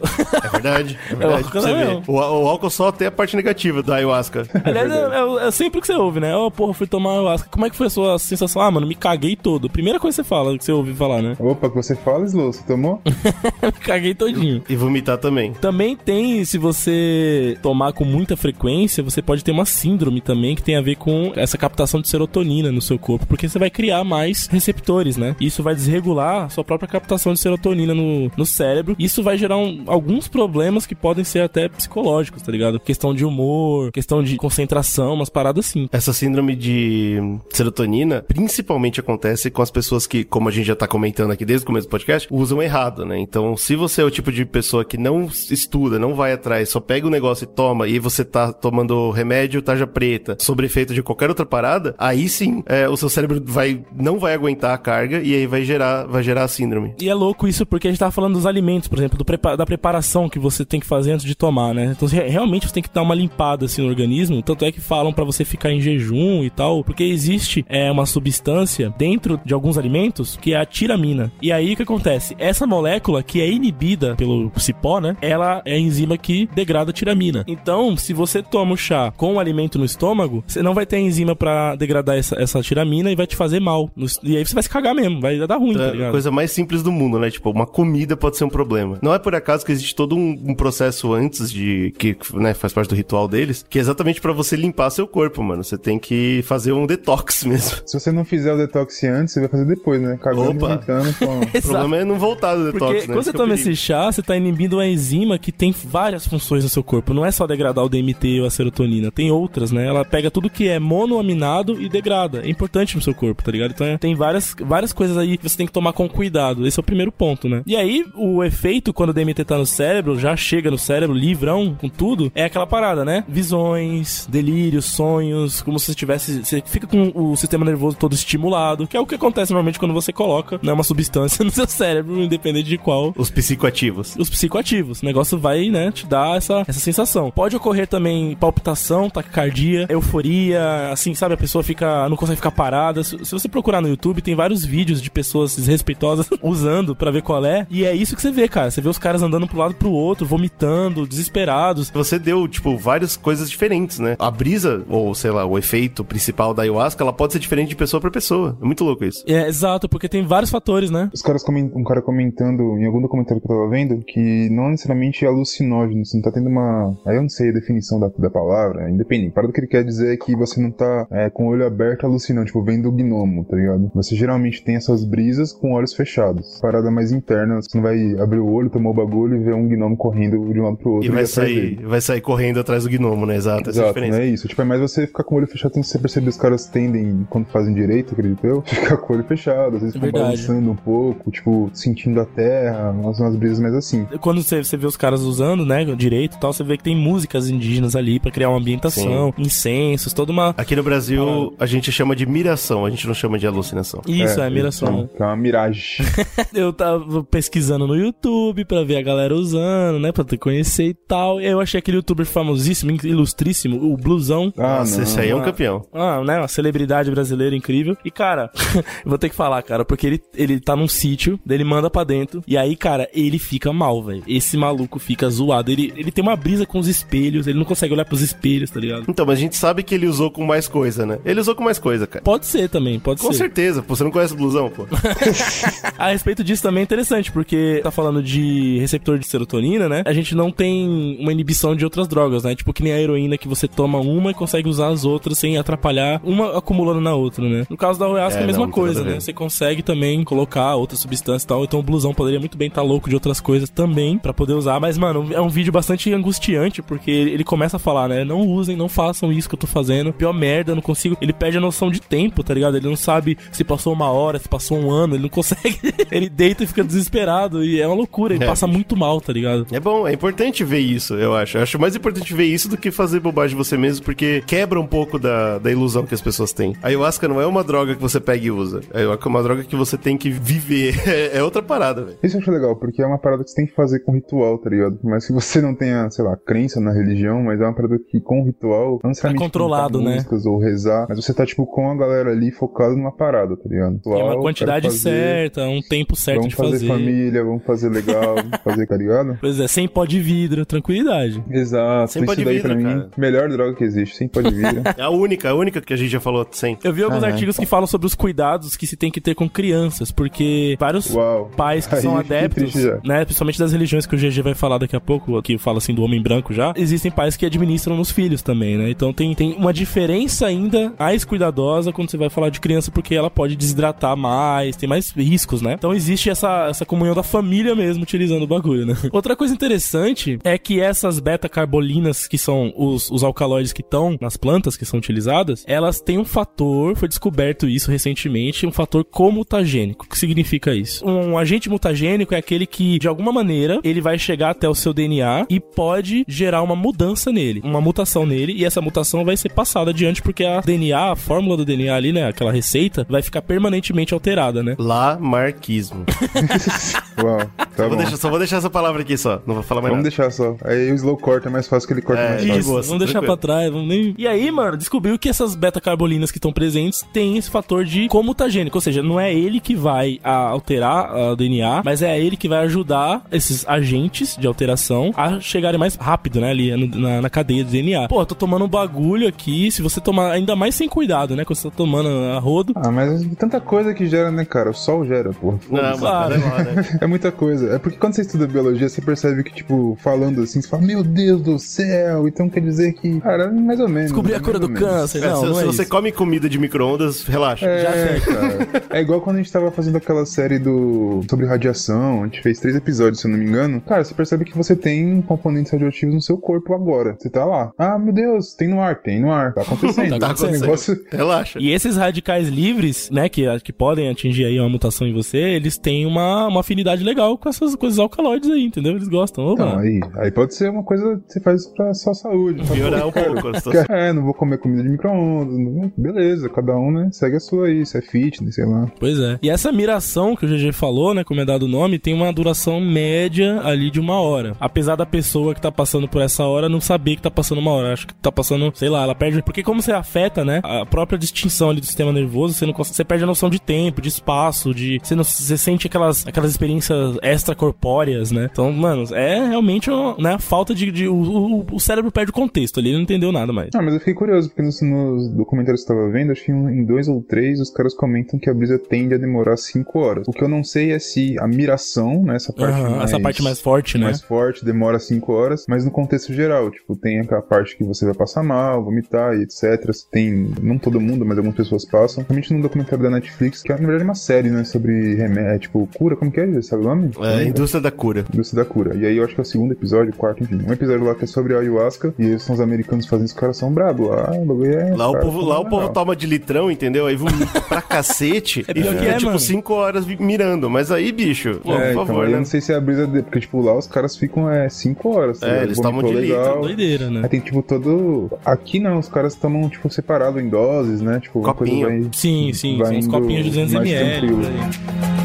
É verdade. É verdade. álcool pra você não. ver. O, o álcool só tem a parte negativa da ayahuasca. Aliás, é, é- é sempre o que você ouve, né? Ô, porra, fui tomar ayahuasca. Como é que foi a sua sensação? Ah, mano, me caguei todo. Primeira coisa que você fala, que você ouve falar, né? Opa, que você fala, Slow, você tomou? me caguei todinho. E vomitar também. Também tem, se você tomar com muita frequência, você pode ter uma síndrome também que tem a ver com essa captação de serotonina no seu corpo, porque você vai criar mais receptores, né? Isso vai desregular a sua própria captação de serotonina no, no cérebro. Isso vai gerar um- alguns problemas que podem ser até psicológicos, tá ligado? Questão de humor, questão de concentração, umas paradas assim. Essa síndrome de serotonina principalmente acontece com as pessoas que, como a gente já tá comentando aqui desde o começo do podcast, usam errado, né? Então, se você é o tipo de pessoa que não estuda, não vai atrás, só pega o negócio e toma, e você tá tomando remédio tarja preta, sobre efeito de qualquer outra parada, aí sim, é, o seu cérebro vai, não vai aguentar a carga e aí vai gerar, vai gerar a síndrome. E é louco isso porque a gente tava falando dos alimentos, por exemplo, do da preparação que você tem que fazer antes de tomar, né? Então re- realmente você tem que dar uma limpada assim no organismo. Tanto é que falam pra você ficar em jejum e tal, porque existe é, uma substância dentro de alguns alimentos que é a tiramina. E aí o que acontece? Essa molécula que é inibida pelo cipó, né? Ela é a enzima que degrada a tiramina. Então, se você toma o chá com o alimento no estômago, você não vai ter a enzima pra degradar essa, essa tiramina e vai te fazer mal. E aí você vai se cagar mesmo, vai dar ruim, tá É a ligado? coisa mais simples do mundo, né? Tipo, uma comida pode ser um problema. Não é por acaso que existe todo um, um processo antes de. que né, faz parte do ritual deles, que é exatamente pra você limpar seu corpo, mano. Você tem que fazer um detox mesmo. Se você não fizer o detox antes, você vai fazer depois, né? Cagando, Opa. vomitando. O problema é não voltar do detox, Porque né? quando você toma esse chá, você tá inibindo uma enzima que tem várias funções no seu corpo. Não é só degradar o DMT ou a serotonina. Tem outras, né? Ela pega tudo que é monoaminado e degrada. É importante no seu corpo, tá ligado? Então é- tem várias, várias coisas aí que você tem que tomar com cuidado. Esse é o primeiro ponto, né? E aí, o efeito quando o DMT tá no cérebro, já chega no cérebro, livrão, com tudo, é aquela parada, né? Visões, delírios, sonhos, como se você tivesse. Você fica com o sistema nervoso todo estimulado, que é o que acontece normalmente quando você coloca né, uma substância no seu cérebro, independente de qual Os psicoativos. os psicoativos. O negócio vai, né, te dar essa, essa sensação. Pode ocorrer também palpitação, taquicardia, euforia, assim, sabe? A pessoa fica, não consegue ficar parada. Se, se você procurar no YouTube, tem vários vídeos de pessoas desrespeitosas usando pra ver qual é. E é isso que você vê, cara. Você vê os caras andando pro lado pro outro, vomitando, desesperados. Você deu, tipo, várias coisas diferentes, né? A brisa, ou sei lá, o efeito principal da ayahuasca, ela pode ser diferente de pessoa pra pessoa. É muito louco isso. É, exato, porque tem vários fatores, né? Os caras um cara comentando em algum documentário que eu tava vendo que não necessariamente é alucinógeno, você não tá tendo uma. Aí eu não sei a definição da, da palavra, independente. Para do que ele quer dizer é que você não tá é, com o olho aberto alucinando, tipo, vendo o gnomo, tá ligado? Você geralmente tem essas brisas com olhos fechados. Parada mais interna, você não vai abrir o olho, tomar o bagulho e ver um gnomo correndo de um lado pro outro. E vai atrás sair, vai sair correndo atrás do gnomo, né? Exato, essa é a Exato, diferença. não é isso. Tipo, é mais você ficar com o olho fechado, tem que você perceber, os caras tendem, quando fazem direito, acredito eu, ficar com o olho fechado, às vezes ficam Verdade. balançando um pouco, tipo, sentindo a terra, umas, umas brisas mais assim. Quando você, você vê os caras usando, né, direito e tal, você vê que tem músicas indígenas ali pra criar uma ambientação, incensos, toda uma. Aqui no Brasil, a gente chama de miração, a gente não chama de alucinação. Isso, é, miração. Que é uma miragem. Eu tava pesquisando no YouTube pra ver a galera usando, né? Pra te conhecer e tal. E aí eu achei aquele youtuber famosíssimo, ilustríssimo, ilustríssimo, o Blusão. Ah, Nossa, não. esse aí é um Ah. campeão. Ah, né? Uma celebridade brasileira incrível. E, cara, vou ter que falar, cara, porque ele, ele tá num sítio, ele manda pra dentro. E aí, cara, ele fica mal, velho. Esse maluco fica zoado. Ele, ele tem uma brisa com os espelhos, ele não consegue olhar pros espelhos, tá ligado? Então, mas a gente sabe que ele usou com mais coisa, né? Ele usou com mais coisa, cara. Pode ser também, pode Com ser. certeza, pô. Você não conhece o blusão, pô. A respeito disso também é interessante, porque tá falando de receptor de serotonina, né? A gente não tem uma inibição de outras drogas, né? Tipo que nem a heroína que você toma uma e consegue usar as outras sem atrapalhar uma acumulando na outra, né? No caso da ayahuasca é, É, a mesma não, coisa, né? Você consegue também colocar outra substância e tal, então o blusão poderia muito bem estar louco de outras coisas também pra poder usar, mas mano, é um vídeo bastante angustiante porque ele começa a falar, né? Não usem, não façam isso que eu tô fazendo. Pior merda, eu não consigo. Ele perde a noção de tempo, tá ligado? Ele não sabe se passou uma hora, se passou um ano, ele não consegue. ele deita e fica desesperado e é uma loucura, ele É, passa muito mal, tá ligado? É bom, é importante ver isso, eu acho. Eu acho mais importante ver isso do que fazer bobagem você mesmo, porque quebra um pouco da, da ilusão que as pessoas têm. A ayahuasca não é uma droga que você pega e usa. A ayahuasca é uma droga que você tem que viver. É, é outra parada, velho. Isso eu acho legal, porque é uma parada que você tem que fazer com ritual, tá ligado? Mas se você não tenha, sei lá, crença na religião, mas é uma parada que com ritual, não necessariamente É controlado, né? músicas ou rezar, mas você tá, tipo, com a galera ali focado numa parada, tá ligado? Tem uma Ritual, quantidade fazer, certa, um tempo certo Vamos de fazer, fazer. família, vamos fazer legal, vamos fazer, tá ligado? Pois é, sem pó de vidro, tranquilidade. Exato, Sem pó de daí pra mim, cara. melhor droga que existe, sem pó de vidro. É a única, a única que a gente já falou sem. Eu vi alguns Ah, artigos que falam sobre os cuidados que se tem que ter com crianças, porque vários Uau. pais que Aí são adeptos, já. né, principalmente das religiões que o GG vai falar daqui a pouco, que fala assim do homem branco já, existem pais que administram nos filhos também, né? Então tem, tem uma diferença ainda mais cuidadosa quando você vai falar de criança, porque ela pode desidratar mais, tem mais riscos, né? Então existe essa, essa comunhão da família mesmo utilizando o bagulho, né? Outra coisa interessante é que essas beta-carbolinas, que são os, os alcaloides que estão nas plantas que são utilizadas, elas têm um fator, foi descoberto isso recentemente, um fator comutagênico. O que significa isso? Um agente mutagênico é aquele que, de alguma maneira, ele vai chegar até o seu DNA e pode gerar uma mudança nele, uma mutação nele, e essa mutação vai ser passada adiante porque a DNA, a fórmula do DNA ali, né, aquela receita, vai ficar permanentemente alterada, né? Lamarquismo. Uau, tá Vou bom. deixar- só vou deixar essa palavra aqui só. Não vou falar mais Vamos nada. deixar só. Aí o slow corta é mais fácil que ele corta É, mais isso. fácil. Isso, boa, vamos deixar tranquilo. pra trás, vamos nem... E aí, mano, descobriu que essas beta-carbolinas que estão presentes têm esse fator de comutagênico, ou seja, não é ele que vai a, alterar a DNA, mas é ele que vai ajudar esses agentes de alteração a chegarem mais rápido, né, ali na, na cadeia do DNA. Pô, eu tô tomando um bagulho aqui, se você tomar ainda mais sem cuidado, né, quando você tá tomando a rodo, Ah, mas tanta coisa que gera, né, cara? O sol gera, porra. Não, Claro. lá, né? É muita coisa. É porque quando você estuda biologia, você percebe que, tipo, falando assim, você fala, meu Deus do céu, então quer dizer que. Cara, mais ou menos. descobrir a cura do menos. câncer, É, não, se não se é você isso. come comida de micro-ondas, relaxa. É, cara. É igual quando a gente tava fazendo aquela série do sobre radiação, a gente fez três episódios, se eu não me engano. Cara, você percebe que você tem componentes radioativos no seu corpo agora. Você tá lá. Ah, meu Deus, tem no ar, tem no ar. Tá acontecendo. Tá Esse acontecendo. negócio. Relaxa. E esses radicais livres, né, que, que podem atingir aí uma mutação em você, eles têm uma, uma afinidade legal com essas coisas alcaloides aí, entendeu? Eles gostam. Opa. Então, aí, aí pode ser uma coisa que você faz pra sua saúde. Piorar um pouco a situação. É, não vou comer comida de micro-ondas. não- Beleza, cada um, né? Segue a sua aí, se é fitness, sei lá. Pois é. E essa miração que o GG falou, né, como é dado o nome, tem uma duração média ali de uma hora. Apesar da pessoa que tá passando por essa hora não saber que tá passando uma hora. Acho que tá passando, sei lá, ela perde. Porque como você afeta, né, a própria distinção ali do sistema nervoso, você não consegue, você perde a noção de tempo, de espaço, de. Você, não, você sente aquelas, aquelas experiências extracorpóreas, né? Então, mano, é realmente uma, né, falta de. de o, o, o cérebro perde o contexto ali, ele não entendeu nada mais. Ah, mas eu fiquei curioso, porque nos, nos documentários que eu tava vendo, acho que em dois ou três, os caras comentam que a brisa tende a demorar cinco horas. O que eu não sei é se a miração, né, essa parte Aham, mais... essa parte mais forte, né? mais forte, demora cinco horas, mas no contexto geral, tipo, tem aquela parte que você vai passar mal, vomitar e etc. Tem, não todo mundo, mas algumas pessoas passam. Realmente num documentário da Netflix, que é, na verdade é uma série, né, sobre remédio, é, tipo, cura, como que é? Sabe o nome? É, indústria da cura. Indústria da cura. E aí eu acho que é o segundo episódio, o quarto, enfim. Um episódio lá que é sobre a ayahuasca, e eles são os americanos fazendo os caras são brabos lá. O bagulho é. Lá o cara, povo, lá o povo legal. toma de litrão, entendeu? Aí vomita pra cacete É e fica é, tipo mano. 5 horas mirando. Mas aí, bicho, pô, É, por então, favor, aí eu né? não sei se é a brisa de... Porque, tipo, lá os caras ficam é 5 horas. tá É, eles tomam de litro, legal. Doideira, né? Aí tem, tipo, todo... Aqui não, os caras tomam, tipo, separado em doses, né? Tipo, uma Copinho. coisa vai... Sim, sim, vai são uns copinhos de 200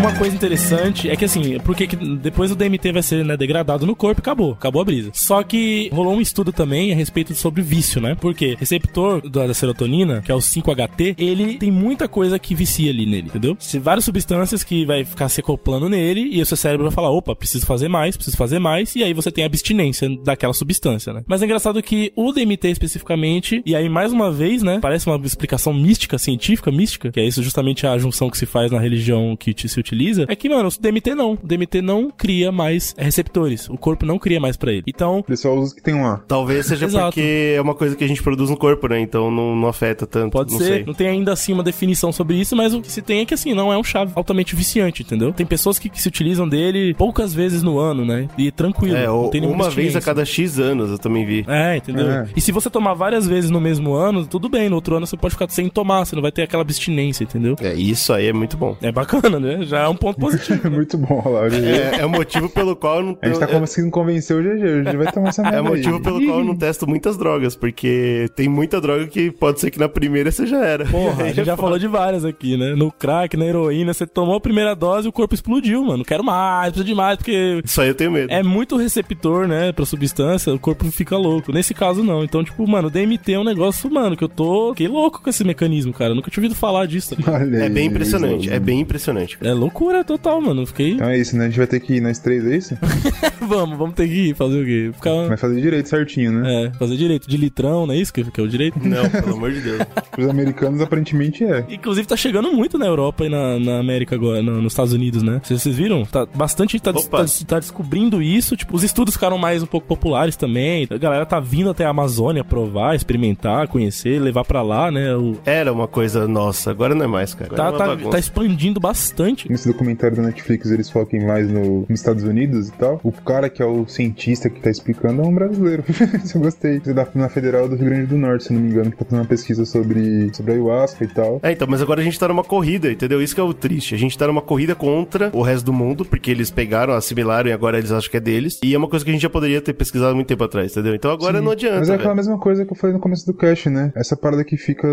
uma coisa interessante é que assim, porque que depois o DMT vai ser né, degradado no corpo acabou. Acabou a brisa. Só que rolou um estudo também a respeito sobre vício, né? Porque receptor da serotonina, que é o 5-HT, ele tem muita coisa que vicia ali nele, entendeu? Se várias substâncias que vai ficar se acoplando nele e o seu cérebro vai falar, opa, preciso fazer mais, preciso fazer mais, e aí você tem abstinência daquela substância, né? Mas é engraçado que o DMT especificamente, e aí mais uma vez, né, parece uma explicação mística, científica, mística, que é isso justamente a junção que se faz na religião que se utiliza, é que, mano, o DMT não. O DMT não cria mais receptores. O corpo não cria mais pra ele. Então, Ele só usa os que tem lá. Talvez seja porque é uma coisa que a gente produz no corpo, né? Então não, não afeta tanto. Pode não ser, sei. não tem ainda assim uma definição sobre isso, mas o que se tem é que assim, não é um chá altamente viciante, entendeu? Tem pessoas que, que se utilizam dele poucas vezes no ano, né? E tranquilo. É, não ou- uma vez a cada X anos eu também vi. É, entendeu? É. E se você tomar várias vezes no mesmo ano, tudo bem. No outro ano você pode ficar sem tomar, você não vai ter aquela abstinência, entendeu? É, isso aí é muito bom. É bacana, né? Já é um ponto positivo. É muito bom GG. É, é o motivo pelo qual eu não A gente tá conseguindo convencer o GG. O GG vai tomar essa merda É o motivo aí. pelo qual eu não testo muitas drogas, porque tem muita droga que pode ser que na primeira você já era. Porra, a gente já falou de várias aqui, né? No crack, na heroína, você tomou a primeira dose e o corpo explodiu, mano. Quero mais, preciso de mais, porque Isso aí eu tenho medo. é muito receptor, né, pra substância, o corpo fica louco. Nesse caso, não. Então, tipo, mano, o DMT é um negócio, mano, que eu tô. Fiquei louco com esse mecanismo, cara. Eu nunca tinha ouvido falar disso. tá É aí, bem impressionante, é bem impressionante. cara. É loucura total, mano. Fiquei. Então é isso, né? A gente vai ter que ir nós três, é isso? vamos, vamos ter que ir fazer o quê? Ficar. Vai fazer direito certinho, né? É, fazer direito de litrão, não é isso que, que é o direito? Não, pelo amor de Deus. Os americanos aparentemente é. Inclusive tá chegando muito na Europa e na, na América agora, no- nos Estados Unidos, né? Vocês, viram? Tá bastante tá, des- Opa. tá, tá descobrindo isso. Tipo, os estudos ficaram mais um pouco populares também. A galera tá vindo até a Amazônia provar, experimentar, conhecer, levar pra lá, né? O, Era uma coisa nossa, agora não é mais, cara. Agora tá, é tá, tá expandindo bastante. Nesse documentário da Netflix eles focam mais no, nos Estados Unidos e tal. O cara que é o cientista que tá explicando é um brasileiro. Isso eu gostei. Ele é da, na Federal do Rio Grande do Norte, se não me engano, que tá fazendo uma pesquisa sobre, sobre ayahuasca e tal. É, então, mas agora a gente tá numa corrida, entendeu? Isso que é o triste. A gente tá numa corrida contra o resto do mundo, porque eles pegaram, assimilaram e agora eles acham que é deles. E é uma coisa que a gente já poderia ter pesquisado muito tempo atrás, entendeu? Então agora não adianta. Mas é aquela mesma coisa que eu falei no começo do cast, né? Essa parada que fica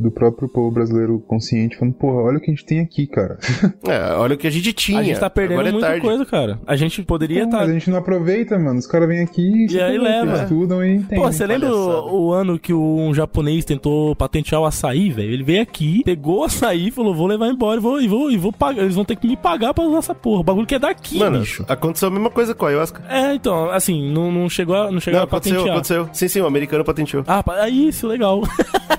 do próprio povo brasileiro consciente, falando, porra, olha o que a gente tem aqui, cara. É, olha o que a gente tinha. A gente tá perdendo agora é muita tarde. coisa, cara. A gente poderia estar. Mas a gente não aproveita, mano. Os caras vêm aqui E aí leva. estudam e tem. Pô, você lembra o, o ano que um japonês tentou patentear o açaí, velho? Ele veio aqui, pegou o açaí e falou: vou levar embora e vou, e vou, e vou pagar. Eles vão ter que me pagar pra usar essa porra. O bagulho que é daqui, Mano, bicho. aconteceu a mesma coisa com a ayahuasca. É, então, assim, não, não chegou a, não chegou Não, a aconteceu, patentear. aconteceu. Sim, sim, o americano patenteou. Ah, ah, isso, legal.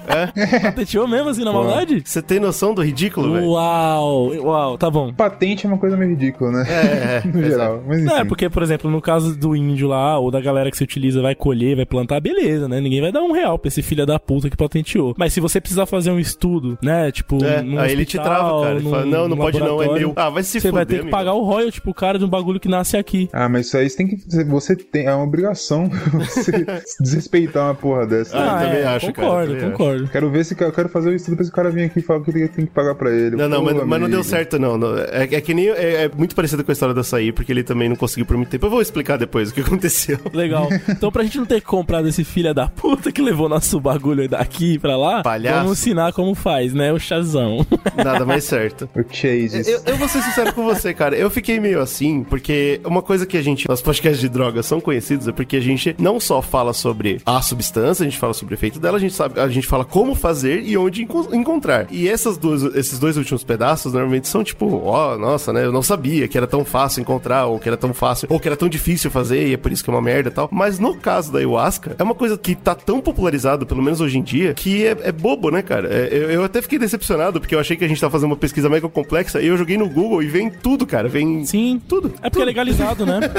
É? Patenteou mesmo, assim, na maldade? Você tem noção do ridículo, velho? Uau, uau, tá bom. Patente é uma coisa meio ridícula, né? É, é. no geral. Mas enfim. Não, é porque, por exemplo, no caso do índio lá, ou da galera que se utiliza, vai colher, vai plantar, beleza, né? Ninguém vai dar um real pra esse filho da puta que patenteou. Mas se você precisar fazer um estudo, né? Tipo, É, num aí ele te hospital, trava, cara. Ele num- fala, não, não pode não, é meu. Ah, vai se Você fuder, vai ter que amigo. pagar o royalty pro cara de um bagulho que nasce aqui. Ah, mas isso aí você tem que. Você tem. É uma obrigação você desrespeitar uma porra dessa. Ah, eu também é, acho, cara, concordo, eu também concordo. Quero ver se eu quero fazer o estudo pra esse cara vir aqui e falar que ele tem que pagar pra ele. Não, não, Pô, mas, mas não deu certo, não. É, é que nem. É, é muito parecido com a história do açaí, porque ele também não conseguiu por muito tempo. Eu vou explicar depois o que aconteceu. Legal. Então, pra gente não ter que comprar desse filho da puta que levou nosso bagulho daqui pra lá, Palhaço. vamos ensinar como faz, né? O chazão. Nada mais certo. O Chase. Eu, eu vou ser sincero com você, cara. Eu fiquei meio assim, porque uma coisa que a gente, nos podcasts de drogas são conhecidos, é porque a gente não só fala sobre a substância, a gente fala sobre o efeito dela, a gente sabe, a gente fala como fazer e onde enco- encontrar. E essas duas, esses dois últimos pedaços normalmente são tipo, ó, nossa, né? Eu não sabia que era tão fácil encontrar, ou que era tão fácil, ou que era tão difícil fazer, e é por isso que é uma merda e tal. Mas no caso da ayahuasca, é uma coisa que tá tão popularizado, pelo menos hoje em dia, que é, é bobo, né, cara? É, eu, eu até fiquei decepcionado, porque eu achei que a gente tava fazendo uma pesquisa mega complexa, e eu joguei no Google e vem tudo, cara. Vem Sim. tudo. É porque é legalizado, né?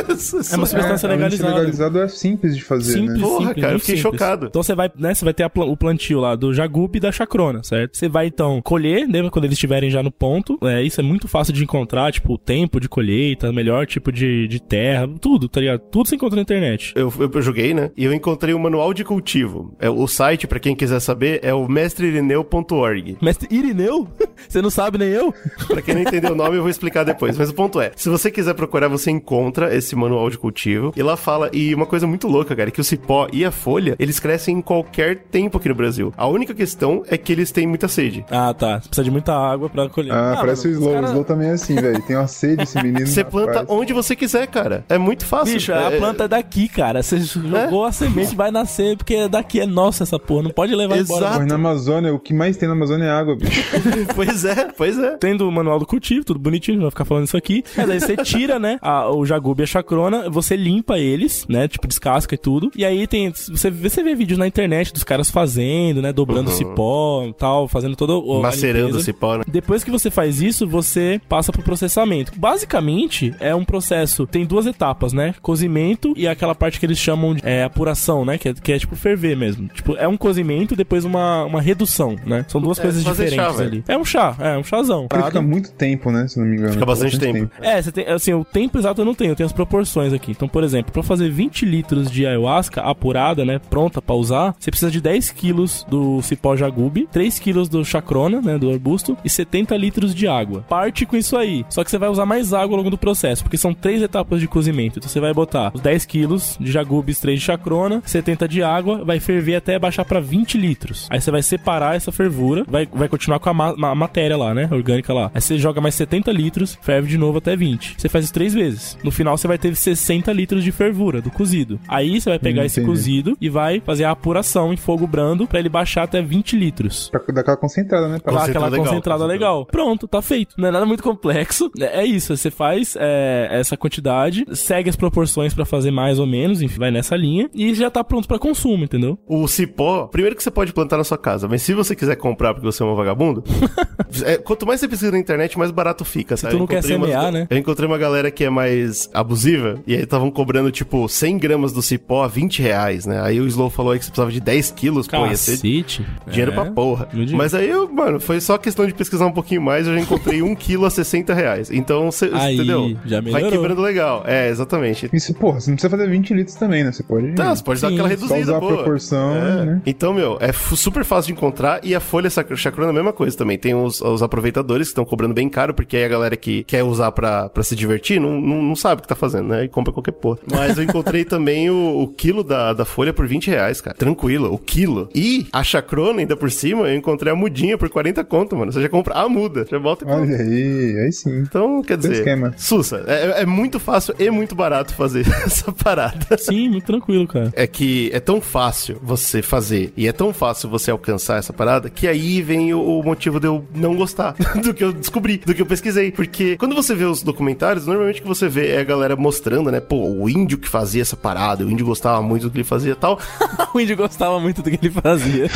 É uma substância É, legalizada. legalizado é simples de fazer, Simples, né? Porra, simples, cara, eu fiquei simples. chocado. Então você vai, né? Você vai ter a pla- o plantio lá do jagube e da chacrona, certo? Você vai então colher, lembra quando eles estiverem já no ponto. É, isso é muito fácil de encontrar, tipo, o tempo de colheita, melhor tipo de, de terra, tudo, tá ligado? Tudo você encontra na internet. Eu, eu, eu joguei, né? E eu encontrei o manual de cultivo. É, o site, pra quem quiser saber, é o mestreirineu.org. Mestre Irineu? Você não sabe nem eu? Pra quem não entendeu o nome, eu vou explicar depois. Mas o ponto é, se você quiser procurar, você encontra esse manual de cultivo. E lá fala, e uma coisa muito louca, cara, é que o cipó e a folha, eles crescem em qualquer tempo aqui no Brasil. A única questão é que eles têm muita sede. Ah, tá. Você precisa de muita água pra colher. Ah, parece mano, o Slow também é assim, velho. Tem uma sede esse menino. Você planta rapaz. onde você quiser, cara. É muito fácil. Bicho, a planta é daqui, cara. Você jogou a semente, vai nascer, porque daqui é nossa essa porra. Não pode levar embora. Exato. Porra, na Amazônia, o que mais tem na Amazônia é água, bicho. pois é, pois é. Tendo o manual do cultivo, tudo bonitinho, não vou ficar falando isso aqui. Mas aí você tira, né, a- o jagube e a chacrona, você limpa eles, né, tipo descasca e tudo. E aí tem, você, você vê vídeos na internet dos caras fazendo, né, dobrando Uhum. cipó e tal, fazendo todo Macerando o cipó, né? Depois que você faz isso, você passa pro processamento. Basicamente, é um processo, tem duas etapas, né? Cozimento e aquela parte que eles chamam de é, apuração, né? Que é, que é tipo ferver mesmo. Tipo, é um cozimento e depois uma, uma redução, né? São duas É, coisas chá, diferentes velho. ali. É um chá, é um chazão. Porque fica muito tempo, né? Se não me engano. Fica bastante tempo. É, você tem, assim, o tempo exato eu não tenho, eu tenho as proporções aqui. Então, por exemplo, pra fazer 20 litros de ayahuasca apurada, né, pronta pra usar, você precisa de 10 quilos do cipó jagube, 3 quilos do chacrona, né, do arbusto, e 70 litros de água. Parte com isso aí. Só que você vai usar mais água ao longo do processo, porque são três etapas de cozimento. Então você vai botar os 10 quilos de jagubes, 3 de chacrona, 70 de água, vai ferver até baixar pra 20 litros. Aí você vai separar essa fervura, vai, vai continuar com a, ma- ma- matéria lá, né, orgânica lá. Aí você joga mais 70 litros, ferve de novo até 20. Você faz isso três vezes. No final você vai ter 60 litros de fervura do cozido. Aí você vai pegar Hum, esse cozido e vai fazer a apuração em fogo brando pra ele baixar até 20 litros. Pra dar aquela concentrada, né? Pra Concentrado aquela legal, concentrada legal. Pronto, tá feito. Não é nada muito complexo. É é isso, você faz é, essa quantidade, segue as proporções pra fazer mais ou menos, enfim, vai nessa linha e já tá pronto pra consumo, entendeu? O cipó, primeiro que você pode plantar na sua casa, mas se você quiser comprar porque você é um vagabundo, é, quanto mais você pesquisa na internet, mais barato fica. Se tu não quer semear, né? Eu encontrei uma galera que é mais abusiva e aí estavam cobrando, tipo, 100 gramas do cipó a 20 reais, né? Aí o Slow falou aí que você precisava de 10 quilos, pô, ia ser dinheiro É. pra porra. Mas aí, mano, foi só questão de pesquisar um pouquinho mais, eu já encontrei 1 quilo a 60 reais. Então, você Aí, entendeu? já Vai melhorou. quebrando legal. É, exatamente. Isso, porra, você não precisa fazer 20 litros também, né? Você pode. Tá, você pode dar Sim, aquela só reduzida, usar a pô. proporção, É. né? Então, meu, é super fácil de encontrar e a folha chacrona é a mesma coisa também. Tem os, os aproveitadores que estão cobrando bem caro, porque aí a galera que quer usar pra, pra se divertir não, não, não sabe o que tá fazendo, né? E compra qualquer porra. Mas eu encontrei também o, o quilo da, da folha por 20 reais, cara. Tranquilo, o quilo. E a chacrona, ainda por cima, eu encontrei a mudinha por 40 conto, mano. Você já compra a muda, já volta e. Olha aí, aí sim. Então, quer dizer, esquema. Sussa, é, é muito fácil e muito barato fazer essa parada. Sim, muito tranquilo, cara. É que é tão fácil você fazer e é tão fácil você alcançar essa parada que aí vem o, o motivo de eu não gostar do que eu descobri, do que eu pesquisei. Porque quando você vê os documentários, normalmente o que você vê é a galera mostrando, né? Pô, o índio que fazia essa parada, o índio gostava muito do que ele fazia e tal. o índio gostava muito do que ele fazia.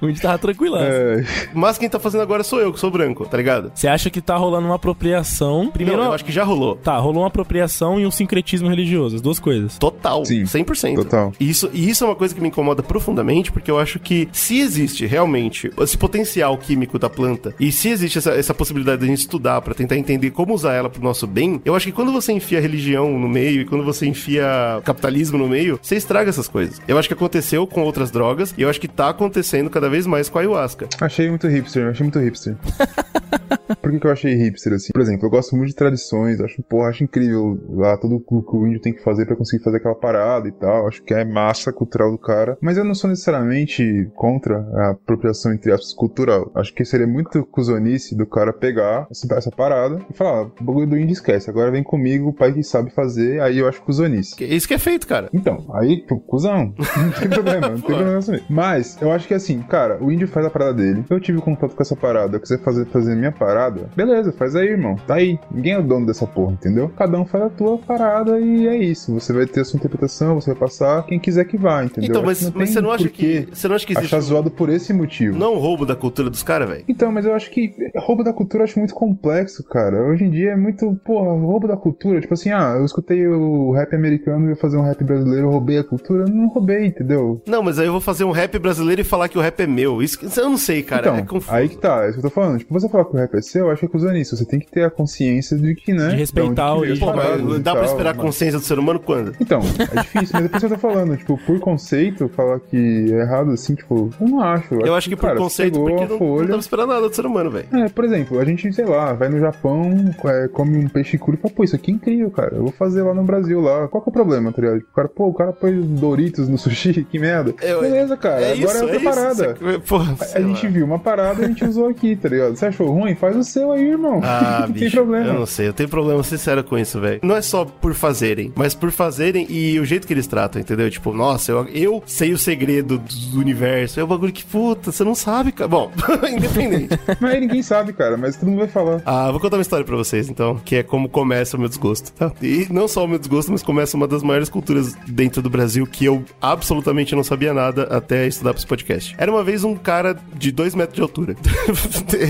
o índio tava tranquilão. É, Mas quem tá fazendo agora sou eu, que sou branco, tá ligado? Você acha que tá rolando uma apropriação? Primeiro, Não, eu acho que já rolou. tá, rolou uma apropriação e um sincretismo religioso, as duas coisas. Total, Sim, 100%. total. E Isso, e isso é uma coisa que me incomoda profundamente, porque eu acho que se existe realmente esse potencial químico da planta, e se existe essa, essa possibilidade de a gente estudar pra tentar entender como usar ela pro nosso bem, eu acho que quando você enfia religião no meio e quando você enfia capitalismo no meio, você estraga essas coisas. Eu acho que aconteceu com outras drogas, e eu acho que tá acontecendo cada vez mais com a ayahuasca. achei muito hipster, achei muito hipster. Por que, que eu achei hipster assim? Por exemplo, eu gosto muito de tradições, acho, porra, acho incrível lá tudo o que o índio tem que fazer pra conseguir fazer aquela parada e tal. Acho que é massa cultural do cara. Mas eu não sou necessariamente contra a apropriação, entre aspas, cultural. Acho que seria muito cuzonice do cara pegar essa, parada e falar, ah, o bagulho do índio esquece, agora vem comigo, o pai que sabe fazer, aí eu acho cuzonice. Isso que é feito, cara. Então, aí, pô, cuzão. Não tem problema, não tem problema. Mas, eu acho que assim, cara, o índio faz a parada dele. Eu tive contato com essa parada, eu quiser fazer, fazer a minha parada, beleza, faz aí, irmão. Tá aí. Ninguém é o dono dessa porra, entendeu? Cada um faz a tua parada e é isso. Você vai ter a sua interpretação, você vai passar quem quiser que vá, entendeu? Então, mas, mas você não acha que. Você não acha que existe. Achar zoado por esse motivo. Não é roubo da cultura dos caras, velho? Então, mas eu acho que roubo da cultura eu acho muito complexo, cara. Hoje em dia é muito, porra, roubo da cultura. Tipo assim, ah, eu escutei o rap americano e ia fazer um rap brasileiro, eu roubei a cultura. Eu não roubei, entendeu? Não, mas aí eu vou fazer um rap brasileiro e falar que o rap é meu. Isso eu não sei, cara. então, é confuso. aí que tá, é isso que eu tô falando. Tipo, você falar que o rap é seu, eu acho que é nisso. Você tem que ter a consciência de que, né? De respeitar que o. Pô, mas dá pra esperar a mas- consciência do ser humano quando? Então, é difícil, mas é por isso que eu tô falando, tipo, por conceito, falar que é errado assim, tipo, eu não acho. Eu acho que por cara, você conceito, porque a não, não folha, dá pra esperar nada do ser humano, velho. É, por exemplo, a gente, sei lá, vai no Japão, é, come um peixe cru e fala, pô, isso aqui é incrível, cara. Eu vou fazer lá no Brasil, lá. Qual que é o problema, tá ligado? O cara, pô, o cara põe Doritos no sushi, que merda. Eu- Beleza, cara. é agora isso, é outra é isso. parada. Você- Porra, A sei gente viu uma parada e a gente usou aqui, tá ligado? Você achou ruim? Faz o seu aí, irmão. Ah, não bicho, tem problema. eu não sei, eu tenho problema sincero com isso, velho. Não é só por fazerem, mas por fazerem e o jeito que eles tratam, entendeu? Tipo, nossa, eu, eu sei o segredo do universo. É um bagulho que, puta, você não sabe, cara. Bom, independente. Mas aí ninguém sabe, cara, mas todo mundo vai falar. Ah, vou contar uma história pra vocês, então, que é como começa o meu desgosto, tá? E não só o meu desgosto, mas começa uma das maiores culturas dentro do Brasil que eu absolutamente não sabia nada até estudar pra esse podcast. Era uma vez um cara de dois metros de altura.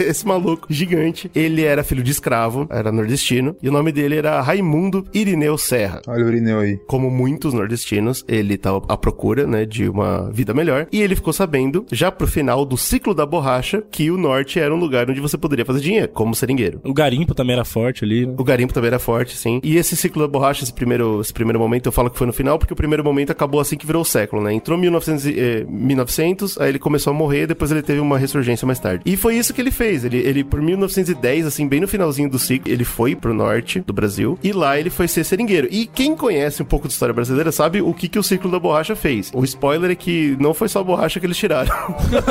esse maluco gigante, ele era filho de escravo, era nordestino, e o nome dele era Raimundo Irineu Serra. Olha o Irineu aí. Como muitos nordestinos, ele tava à procura, né, de uma vida melhor. E ele ficou sabendo, já pro final do ciclo da borracha, que o norte era um lugar onde você poderia fazer dinheiro, como seringueiro. O garimpo também era forte ali, né? O garimpo também era forte, sim. E esse ciclo da borracha, esse primeiro, esse primeiro momento, eu falo que foi no final, porque o primeiro momento acabou assim que virou o século, né? Entrou 1900, e- eh, 1900 aí ele começou a morrer, depois ele teve uma ressurgência mais tarde. E foi isso que ele fez. Ele, ele por 1910, assim, bem no finalzinho do ciclo, ele foi pro norte do Brasil, e lá ele foi ser seringueiro. E quem conhece um pouco de história brasileira sabe o que, que o ciclo da borracha fez. O spoiler é que não foi só a borracha que eles tiraram.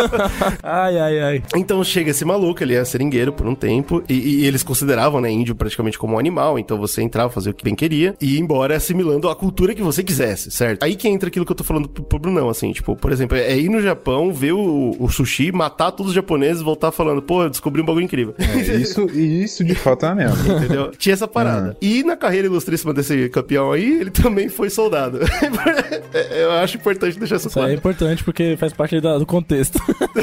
Ai, ai, ai. Então chega esse maluco, ele é seringueiro por um tempo, e, e eles consideravam, né, índio praticamente como um animal, então você entrava, fazia o que bem queria, e ia embora assimilando a cultura que você quisesse, certo? Aí que entra aquilo que eu tô falando pro, pro Brunão, assim, tipo, por exemplo, é ir no Japão, ver o, o sushi, matar todos os japoneses, voltar falando, pô, eu descobri um bagulho incrível. É, isso, e isso de fato é uma merda. Entendeu? Tinha essa parada. E na carreira ilustríssima desse campeão aí, ele também foi soldado. eu acho importante deixar isso Isso aí é claro. importante porque faz parte do contexto.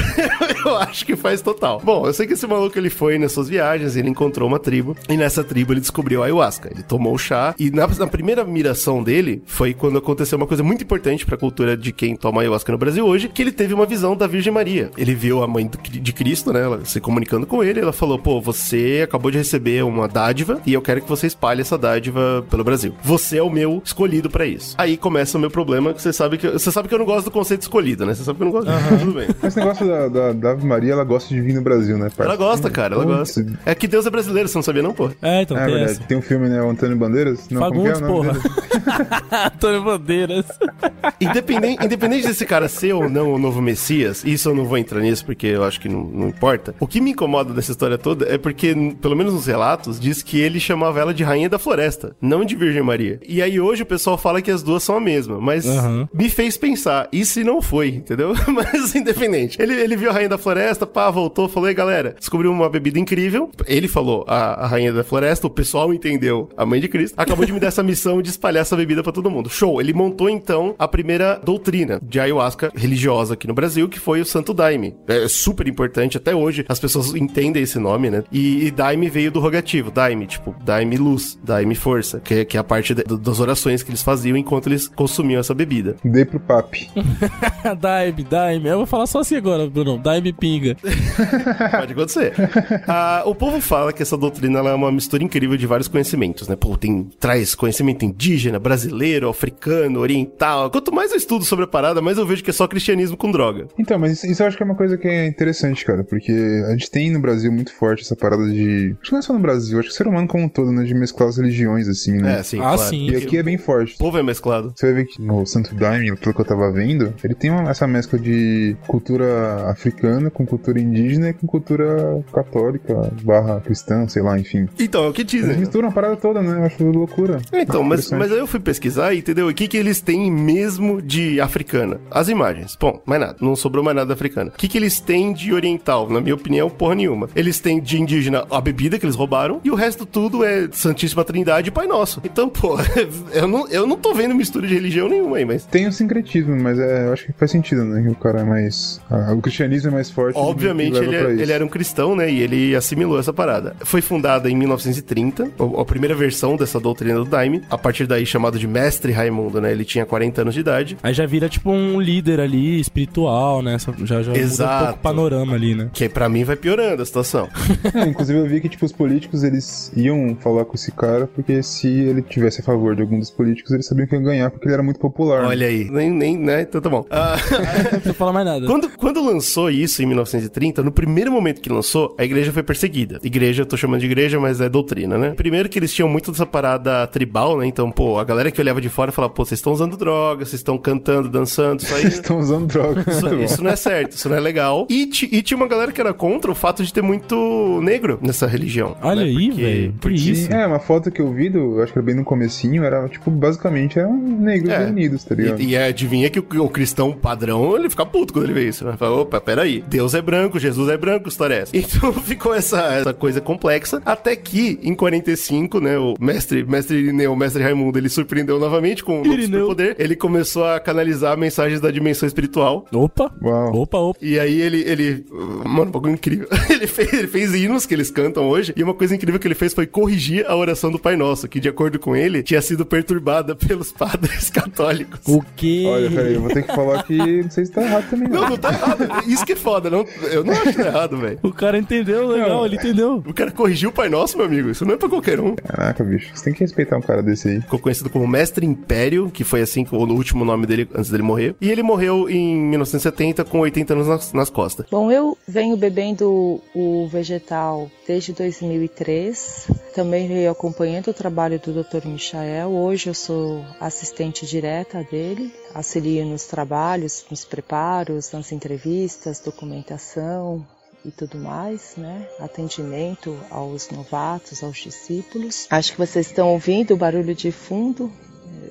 eu acho que faz total. Bom, eu sei que esse maluco ele foi nas suas viagens, ele encontrou uma tribo, e nessa tribo ele descobriu a ayahuasca. Ele tomou o chá, e na, na primeira miração dele foi quando aconteceu uma coisa muito importante pra cultura de quem toma ayahuasca no Brasil hoje, que ele teve uma visão da Virgem Maria. Ele viu a mãe do- de Cristo, né, ela se comunicando com ele, ela falou: pô, você acabou de receber uma dádiva, e eu quero que você espalhe essa dádiva pelo Brasil. Você é o meu escolhido pra isso. Aí começa o meu problema, que você sabe que, você sabe que eu não gosto do conceito escolhido, né? Você sabe que eu não gosto. Tudo bem. Esse negócio da, da, da Ave Maria, ela gosta de vir no Brasil, né, parça? Ela gosta, cara, ela Putz. gosta. É que Deus é brasileiro, você não sabia não, pô? É, então É tem verdade. essa. Tem um filme, né? O Antônio Bandeiras? Não, como que é o Fagundes, nome porra. Antônio Bandeiras. Independente, independente desse cara ser ou não o novo Messias, isso eu não vou entrar nisso porque eu acho que não, não importa. O que me incomoda dessa história toda é porque, pelo menos nos relatos, diz que ele chamava ela de Rainha da Floresta, não de Virgem Maria. E aí hoje o pessoal fala que as duas são a mesma, mas Aham. me fez pensar, e se não foi, entendeu? mas independente. Ele, ele viu a Rainha da Floresta, pá, voltou, falou, ei galera, descobriu uma bebida incrível. Ele falou a, a Rainha da Floresta, o pessoal entendeu a mãe de Cristo. Acabou de me dar essa missão de espalhar essa bebida pra todo mundo. Show! Ele montou então a primeira doutrina de ayahuasca religiosa aqui no Brasil, que foi o Santo Daime. É super importante, até hoje as pessoas entendem esse nome, né? E, e Daime veio do rogativo, Daime, tipo, Daime luz, Daime força, que, é- que é a parte de- das orações que eles faziam enquanto eles consumiam essa bebida. Dei pro papi. Daime, Daime. Eu vou falar só assim agora, Bruno. Daime pinga. Pode acontecer. Ah, o povo fala que essa doutrina ela é uma mistura incrível de vários conhecimentos, né? Pô, tem, traz conhecimento indígena, brasileiro, africano, oriental. Quanto mais eu estudo sobre a parada, mais eu vejo que é só cristianismo com droga. Então, mas isso, isso eu acho que é uma coisa que é interessante, cara, porque a gente tem no Brasil muito forte essa parada de. Acho que não é só no Brasil, acho que o ser humano como um todo, né? De mesclar as religiões, assim, né? É, sim, Ah, claro. sim. E aqui é bem forte. O povo é mesclado. Você vai ver que no Santo Daime, pelo que eu tava vendo, ele tem uma- essa mescla de cultura africana com cultura indígena e com cultura católica, barra cristã, sei lá, enfim. Então, é o que Eles dizem. né? misturam a parada toda, né? Eu acho loucura. Então, mas, mas aí eu fui pesquisar e entendeu? O que, que eles têm mesmo de africana? As imagens. Bom, mais nada. Não sobrou mais nada da africana. O que, que eles têm de oriental? Na minha opinião, porra nenhuma. Eles têm de indígena a bebida que eles roubaram e o resto tudo é Santíssima Trindade e Pai Nosso. Então, pô, eu não, eu não tô vendo mistura de religião nenhuma aí, mas. Tem o sincretismo, mas é, eu acho que faz sentido, né? Que o cara é mais. ah, o cristianismo é mais forte. Obviamente ele, é- ele era um cristão, né? E ele assimilou essa parada. Foi fundada em 1930, o- a primeira versão dessa doutrina do Daime. A partir daí, chamado de Mestre Raimundo, né? Ele tinha 40 anos de idade. Aí já vira tipo um líder ali, espiritual, né? Já, já muda um Exato. pouco o panorama ali, né? Que pra mim vai piorando a situação. É, inclusive eu vi que tipo, os políticos eles iam falar com esse cara porque se ele tivesse a favor de algum dos políticos, eles sabiam que ia ganhar porque ele era muito popular. Olha aí. Nem, nem, né? Então tá bom. Ah, Não precisa falar mais nada. quando, quando lançou isso em 1930, no primeiro momento que lançou, a igreja foi perseguida. Igreja, eu tô chamando de igreja, mas é doutrina, né? Primeiro que eles tinham muito dessa parada tribal, né? Então, pô, a galera que olhava de fora falava, pô, vocês estão usando droga, vocês estão cantando, dançando, isso aí. Eles estão usando drogas. Isso, bom. isso não é certo, isso não é legal. E, e tinha uma galera que era contra o fato de ter muito negro nessa religião. Olha né? aí, velho. Por isso. É, uma foto que eu vi, do, eu acho que era bem no comecinho, era, tipo, basicamente eram negros É. reunidos, tá ligado? E, e adivinha que o, o cristão padrão, ele fica puto quando ele vê isso, né? Fala, opa, peraí, Deus é branco, Jesus é branco, história é essa? Então ficou essa, essa coisa complexa, até que, em 45, né, o mestre, mestre Irineu, o mestre Raimundo, ele surpreendeu novamente com o novo Irineu. superpoder, ele começou a canalizar mensagens da dimensão espiritual, Opa. Uau. Opa, opa. e aí ele, ele. Mano, um bagulho incrível. ele, fez, ele fez hinos que eles cantam hoje. E uma coisa incrível que ele fez foi corrigir a oração do Pai Nosso, que, de acordo com ele, tinha sido perturbada pelos padres católicos. O quê? Olha, peraí, eu vou ter que falar que não sei se tá errado também, não. Não, não tá errado. Isso que é foda. Não, eu não acho que tá errado, velho. O cara entendeu, legal, Não. ele entendeu. O cara corrigiu o Pai Nosso, meu amigo. Isso não é pra qualquer um. Caraca, bicho, você tem que respeitar um cara desse aí. Ficou conhecido como Mestre Império, que foi assim o último nome dele antes dele morrer. E ele morreu em 1970 com 80 anos nas, nas costas. Bom, eu venho bebendo o vegetal desde 2003. Também venho acompanhando o trabalho do Dr. Michael. Hoje eu sou assistente direta dele, auxilio nos trabalhos, nos preparos, nas entrevistas, documentação e tudo mais, né? Atendimento aos novatos, aos discípulos. Acho que vocês estão ouvindo o barulho de fundo.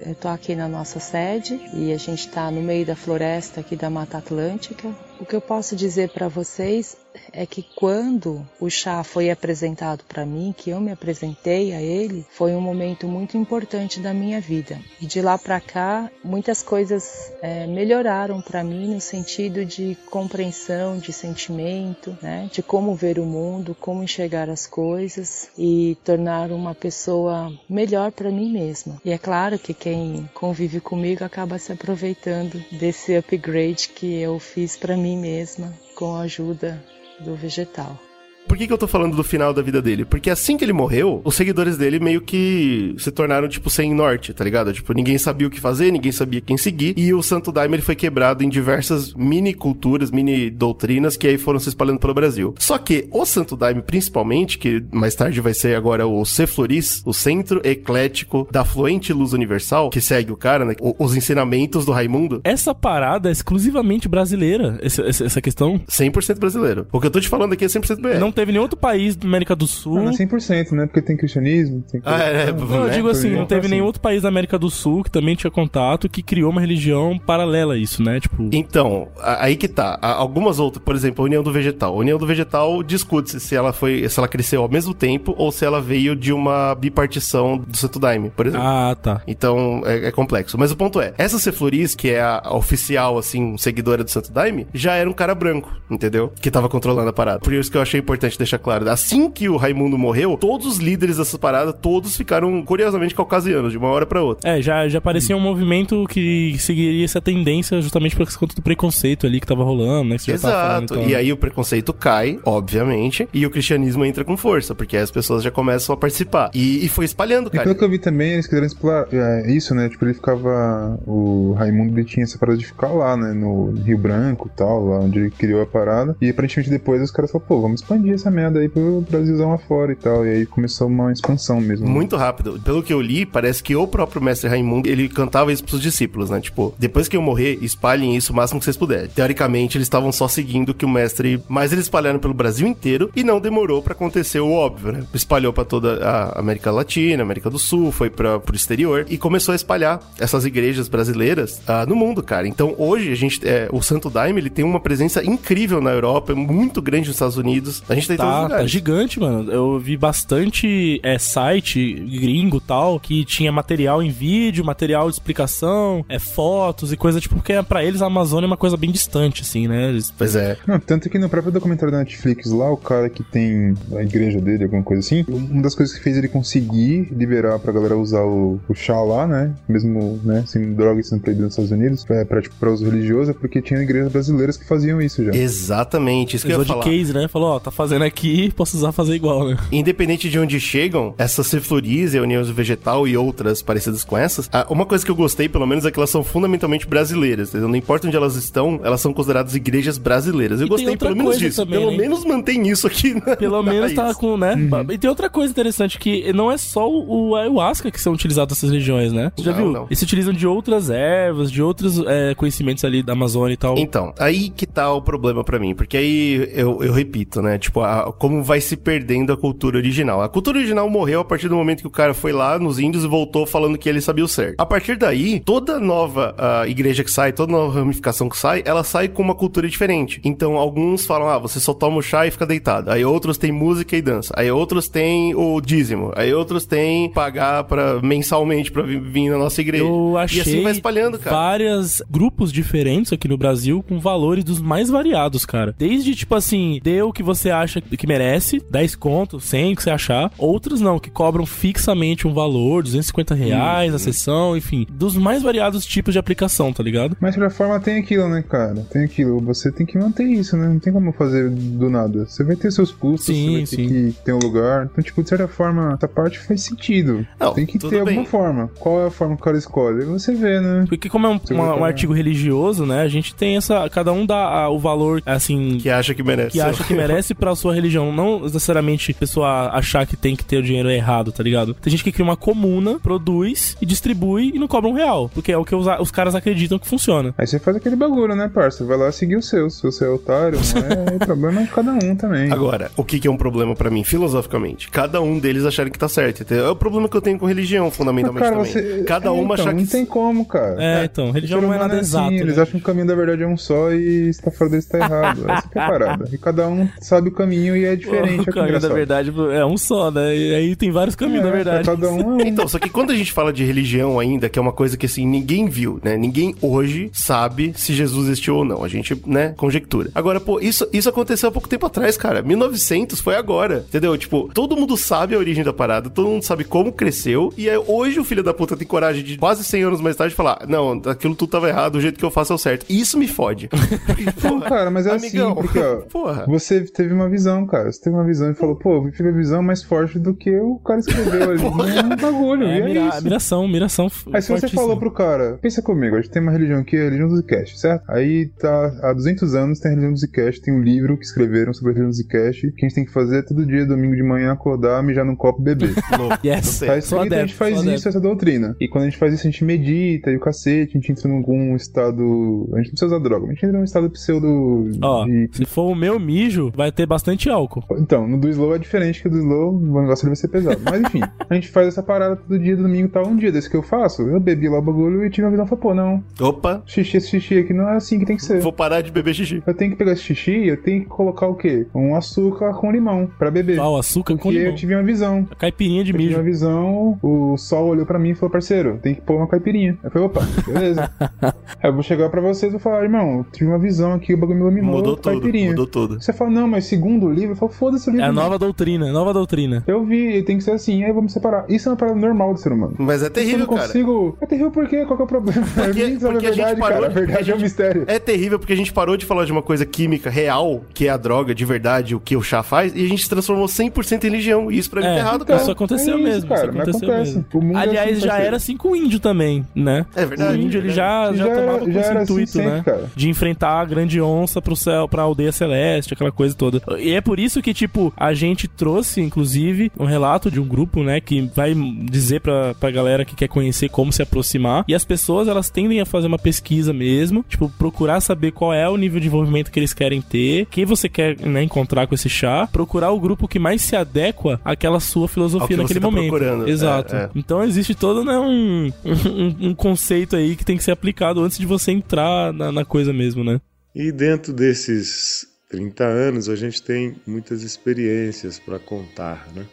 Eu tô aqui na nossa sede e a gente está no meio da floresta aqui da Mata Atlântica. O que eu posso dizer para vocês é que quando o chá foi apresentado para mim, que eu me apresentei a ele, foi um momento muito importante da minha vida. E de lá para cá, muitas coisas eh, melhoraram para mim no sentido de compreensão, de sentimento, né? De como ver o mundo, como enxergar as coisas e tornar uma pessoa melhor para mim mesma. E é claro que quem convive comigo acaba se aproveitando desse upgrade que eu fiz para mim mesma com a ajuda do vegetal. Por que, que eu tô falando do final da vida dele? Porque assim que ele morreu, os seguidores dele meio que se tornaram, tipo, sem norte, tá ligado? Tipo, ninguém sabia o que fazer, ninguém sabia quem seguir. E o Santo Daime ele foi quebrado em diversas mini culturas, mini doutrinas que aí foram se espalhando pelo Brasil. Só que o Santo Daime, principalmente, que mais tarde vai ser agora o Cefloris, o Centro Eclético da Fluente Luz Universal, que segue o cara, né? O- os ensinamentos do Raimundo. Essa parada é exclusivamente brasileira, essa, essa, essa questão. 100% brasileiro. O que eu tô te falando aqui é 100% BR. Não teve nenhum outro país da América do Sul. Não, não é 100%, né? Porque tem cristianismo, tem Ah, é, é, Não, eu né? digo assim, não teve assim. nenhum outro país da América do Sul que também tinha contato que criou uma religião paralela a isso, né? Tipo, Então, aí que tá. Algumas outras, por exemplo, a União do Vegetal. A União do Vegetal discute-se se ela foi, se ela cresceu ao mesmo tempo ou se ela veio de uma bipartição do Santo Daime, por exemplo. ah, tá. Então, é, é complexo. Mas o ponto é, essa Cefloris, que é a, a oficial, assim, seguidora do Santo Daime, já era um cara branco, entendeu? Que tava controlando a parada. Por isso que eu achei importante deixar claro. Assim que o Raimundo morreu, todos os líderes dessa parada, todos ficaram, curiosamente, caucasianos, de uma hora pra outra. É, já, já parecia um movimento que seguiria essa tendência justamente por conta do preconceito ali que tava rolando, né? Que você já tava falando Exato. e. E aí o preconceito cai, obviamente, e o cristianismo entra com força, porque as pessoas já começam a participar. E, e foi espalhando, E cara. pelo que eu vi também, eles quiseram explorar é, isso, né? Tipo, ele ficava. O Raimundo ele tinha essa parada de ficar lá, né? No Rio Branco e tal, lá onde ele criou a parada. E aparentemente depois os caras falaram, pô, vamos expandir essa merda aí pro Brasilzão afora e tal. E aí começou uma expansão mesmo. Muito rápido. Pelo que eu li, parece que o próprio mestre Raimundo, ele cantava isso pros discípulos, né? Tipo, depois que eu morrer, espalhem isso o máximo que vocês puderem. Teoricamente, eles estavam só seguindo que o mestre... Mas eles espalharam pelo Brasil inteiro e não demorou pra acontecer o óbvio, né? Espalhou pra toda a América Latina, América do Sul, foi pra, pro exterior e começou a espalhar essas igrejas brasileiras ah, no mundo, cara. Então, hoje, a gente... É, o Santo Daime, ele tem uma presença incrível na Europa, muito grande nos Estados Unidos. A gente os Tá, tá lugares. gigante, mano. Eu vi bastante é, site gringo tal que tinha material em vídeo, material de explicação, é, fotos e coisa tipo, porque pra eles a Amazônia é uma coisa bem distante, assim, né? Eles- Pois é. Não, tanto que no próprio documentário da Netflix lá, o cara que tem a igreja dele, alguma coisa assim, uma das coisas que fez ele conseguir liberar pra galera usar o, o chá lá, né? Mesmo, né, sem droga sendo proibido nos Estados Unidos, pra, pra, tipo, pra uso religioso, é porque tinha igrejas brasileiras que faziam isso já. Exatamente, isso que eu ia de falar. case, né? Falou, ó, tá fazendo aqui, posso usar fazer igual, né? Independente de onde chegam, essa Cefloris, a União Vegetal e outras parecidas com essas, uma coisa que eu gostei, pelo menos, é que elas são fundamentalmente brasileiras, entendeu? Não importa onde elas estão, elas são consideradas igrejas brasileiras. Eu E gostei pelo menos disso. também, pelo né? menos mantém isso aqui na, Pelo na menos tá com, né? E tem outra coisa interessante que não é só o ayahuasca que são utilizados nessas regiões, né? Você já Não, viu? não. Eles se utilizam de outras ervas, de outros é, conhecimentos ali da Amazônia e tal. Então, aí que tá o problema pra mim, porque aí eu, eu repito, né? Tipo, tipo, a- como vai se perdendo a cultura original. A cultura original morreu a partir do momento que o cara foi lá nos índios e voltou falando que ele sabia o certo. A partir daí, toda nova igreja que sai, toda nova ramificação que sai, ela sai com uma cultura diferente. Então, alguns falam, ah, você só toma o chá e fica deitado. Aí outros têm música e dança. Aí outros têm o dízimo. Aí outros têm pagar para mensalmente pra vi- vir na nossa igreja. Eu achei E assim vai espalhando, cara. vários grupos diferentes aqui no Brasil com valores dos mais variados, cara. Desde, tipo assim, dê o que você acha que merece, 10 conto, 100, o que você achar. Outros não, que cobram fixamente um valor, 250 reais a sessão, enfim. Dos mais variados tipos de aplicação, tá ligado? Mas de qualquer forma tem aquilo, né, cara? Tem aquilo. Você tem que manter isso, né? Não tem como fazer do nada. Você vai ter seus custos, Sim, você vai sim. ter que ter um lugar. Então, tipo, de certa forma, essa parte faz sentido. Não, tem que ter bem. alguma forma. Qual é a forma que o cara escolhe? Você vê, né? Porque como é um, uma- um artigo religioso, né? A gente tem essa. Cada um dá ah, o valor, assim. Que acha que merece. que acha que merece pra sua religião. Não necessariamente a pessoa achar que tem que ter o dinheiro errado, tá ligado? Tem gente que cria uma comuna, produz e distribui e não cobra um real. Porque é o que os, os caras acreditam que funciona. Aí você faz aquele bagulho, né, parça? Vai lá seguir o seu. Se você é otário, é, é problema de cada um também. Agora, o que, que é um problema pra mim, filosoficamente? Cada um deles acharem que tá certo. entendeu? É o problema que eu tenho com religião, Mas, fundamentalmente cara, também. você... Cada é, uma então, achar que. Não tem como, cara. É, então, religião O não é nada assim, exato. Eles né? acham que o caminho da verdade é um só e se tá fora dele, tá errado. Essa que é a parada. E cada um sabe o caminho e é diferente. O é é caminho da verdade é um só, né? E aí tem vários caminhos, É, na verdade. pra Cada um é um. Então, só que quando a gente fala de religião ainda, que é uma coisa que assim, ninguém viu, né? Ninguém hoje sabe se Jesus existiu ou não. A gente, né, conjectura. Agora, pô, isso, isso aconteceu há pouco tempo atrás, cara. 1900 foi agora, entendeu? Tipo, todo mundo sabe a origem da parada, todo mundo sabe como cresceu, e aí hoje o filho da puta tem coragem de quase 100 anos mais tarde falar, não, aquilo tudo tava errado, o jeito que eu faço é o certo. Isso me fode. Não, cara, mas é Amigão, assim, porque, ó, porra. você teve uma visão, cara. Você teve uma visão e falou, pô, eu tive a visão mais forte do que o cara escreveu ali. Não é um bagulho, É, e é mira- isso. miração, miração. Aí se você falou pro cara, pensa comigo, a gente tem uma religião aqui, a religião do Zcash, certo? Aí tá, há 200 anos tem a religião do Zcash, tem um livro que escreveram sobre a religião do Zcash, que a gente tem que fazer todo dia, domingo de manhã, acordar, mijar num copo e beber. Yes. Tá Sou escrito, a adepto, gente faz isso, essa doutrina. E quando a gente faz isso, a gente medita e o cacete, a gente entra em algum estado. A gente não precisa usar droga, mas a gente entra num estado pseudo. Ó, de- se for o meu mijo, vai ter bastante álcool. Então, no do slow é diferente que o do slow, o negócio vai ser pesado. Mas enfim, a gente faz essa parada todo dia, domingo e tal. Um dia desse que eu faço, eu bebi lá o bagulho e tive uma visão e falei, pô, não, Opa, xixi, esse xixi aqui não é assim que tem que ser. vou parar de beber xixi. Eu tenho que pegar esse xixi e eu tenho que colocar o quê? Um açúcar com limão pra beber. Ah, o açúcar com Porque eu limão. tive uma visão. A caipirinha de Eu tive uma visão, o sol olhou pra mim e falou, parceiro, tem que pôr uma caipirinha. Eu falei, opa, beleza. Aí eu vou chegar pra vocês e vou falar, irmão, eu tive uma visão aqui, o bagulho me iluminou, Mudou tudo, caipirinha. mudou tudo. Você fala, não, mas segundo o livro, eu falo, foda-se o livro. É a nova doutrina, nova doutrina. Eu vi, tem que ser assim, aí vamos separar. Isso é uma parada normal do ser humano. Mas é eu terrível, não cara. consigo. É terrível por quê? Qual que é o problema? Porque- Ninguém sabe porque a a gente verdade, parou cara. A de- verdade porque é a um gente- mistério. É terrível porque a gente parou de falar de uma coisa química real, que é a droga de verdade, o que o chá faz, e a gente se transformou 100% em religião. E isso pra mim É, tá errado, então, cara. isso aconteceu é isso, mesmo. cara, isso aconteceu acontece. mesmo. O é Aliás, assim, já era assim com o índio também, né? É verdade. O índio ele já, já, Já era- tomava com já esse assim intuito, sempre, né? cara. De enfrentar a grande onça pro céu, pra aldeia celeste, aquela coisa toda. E é por isso que, tipo, a gente trouxe, inclusive, um relato de um grupo, né, que vai dizer pra, pra galera que quer conhecer como se aproximar. E as pessoas, elas tendem a fazer uma pesquisa mesmo, tipo, procurar saber qual é o nível de envolvimento que eles querem ter, quem você quer, né, encontrar com esse chá, procurar o grupo que mais se adequa àquela sua filosofia que naquele você tá momento. procurando. Exato. É, é. Então existe todo né, um, um, um conceito aí que tem que ser aplicado antes de você entrar na, na coisa mesmo, né? E dentro desses 30 anos, a gente tem muitas experiências para contar, né?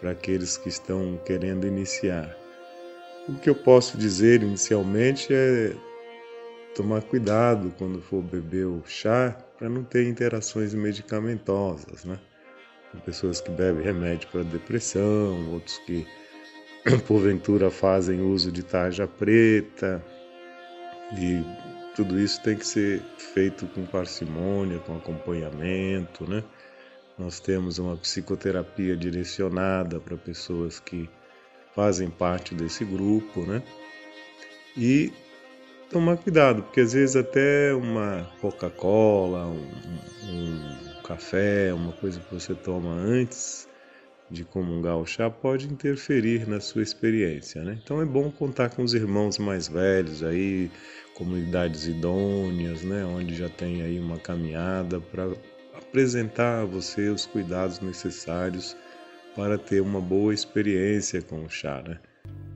Para aqueles que estão querendo iniciar. O que eu posso dizer inicialmente é tomar cuidado quando for beber o chá para não ter interações medicamentosas, né? Tem pessoas que bebem remédio para depressão, outros que porventura fazem uso de tarja preta e tudo isso tem que ser feito com parcimônia, com acompanhamento, né? Nós temos uma psicoterapia direcionada para pessoas que fazem parte desse grupo, né? E tomar cuidado, porque às vezes até uma Coca-Cola, um, um café, uma coisa que você toma antes de comungar o chá pode interferir na sua experiência, né? Então é bom contar com os irmãos mais velhos aí, comunidades idôneas, né, onde já tem aí uma caminhada para apresentar a você os cuidados necessários para ter uma boa experiência com o chá, né?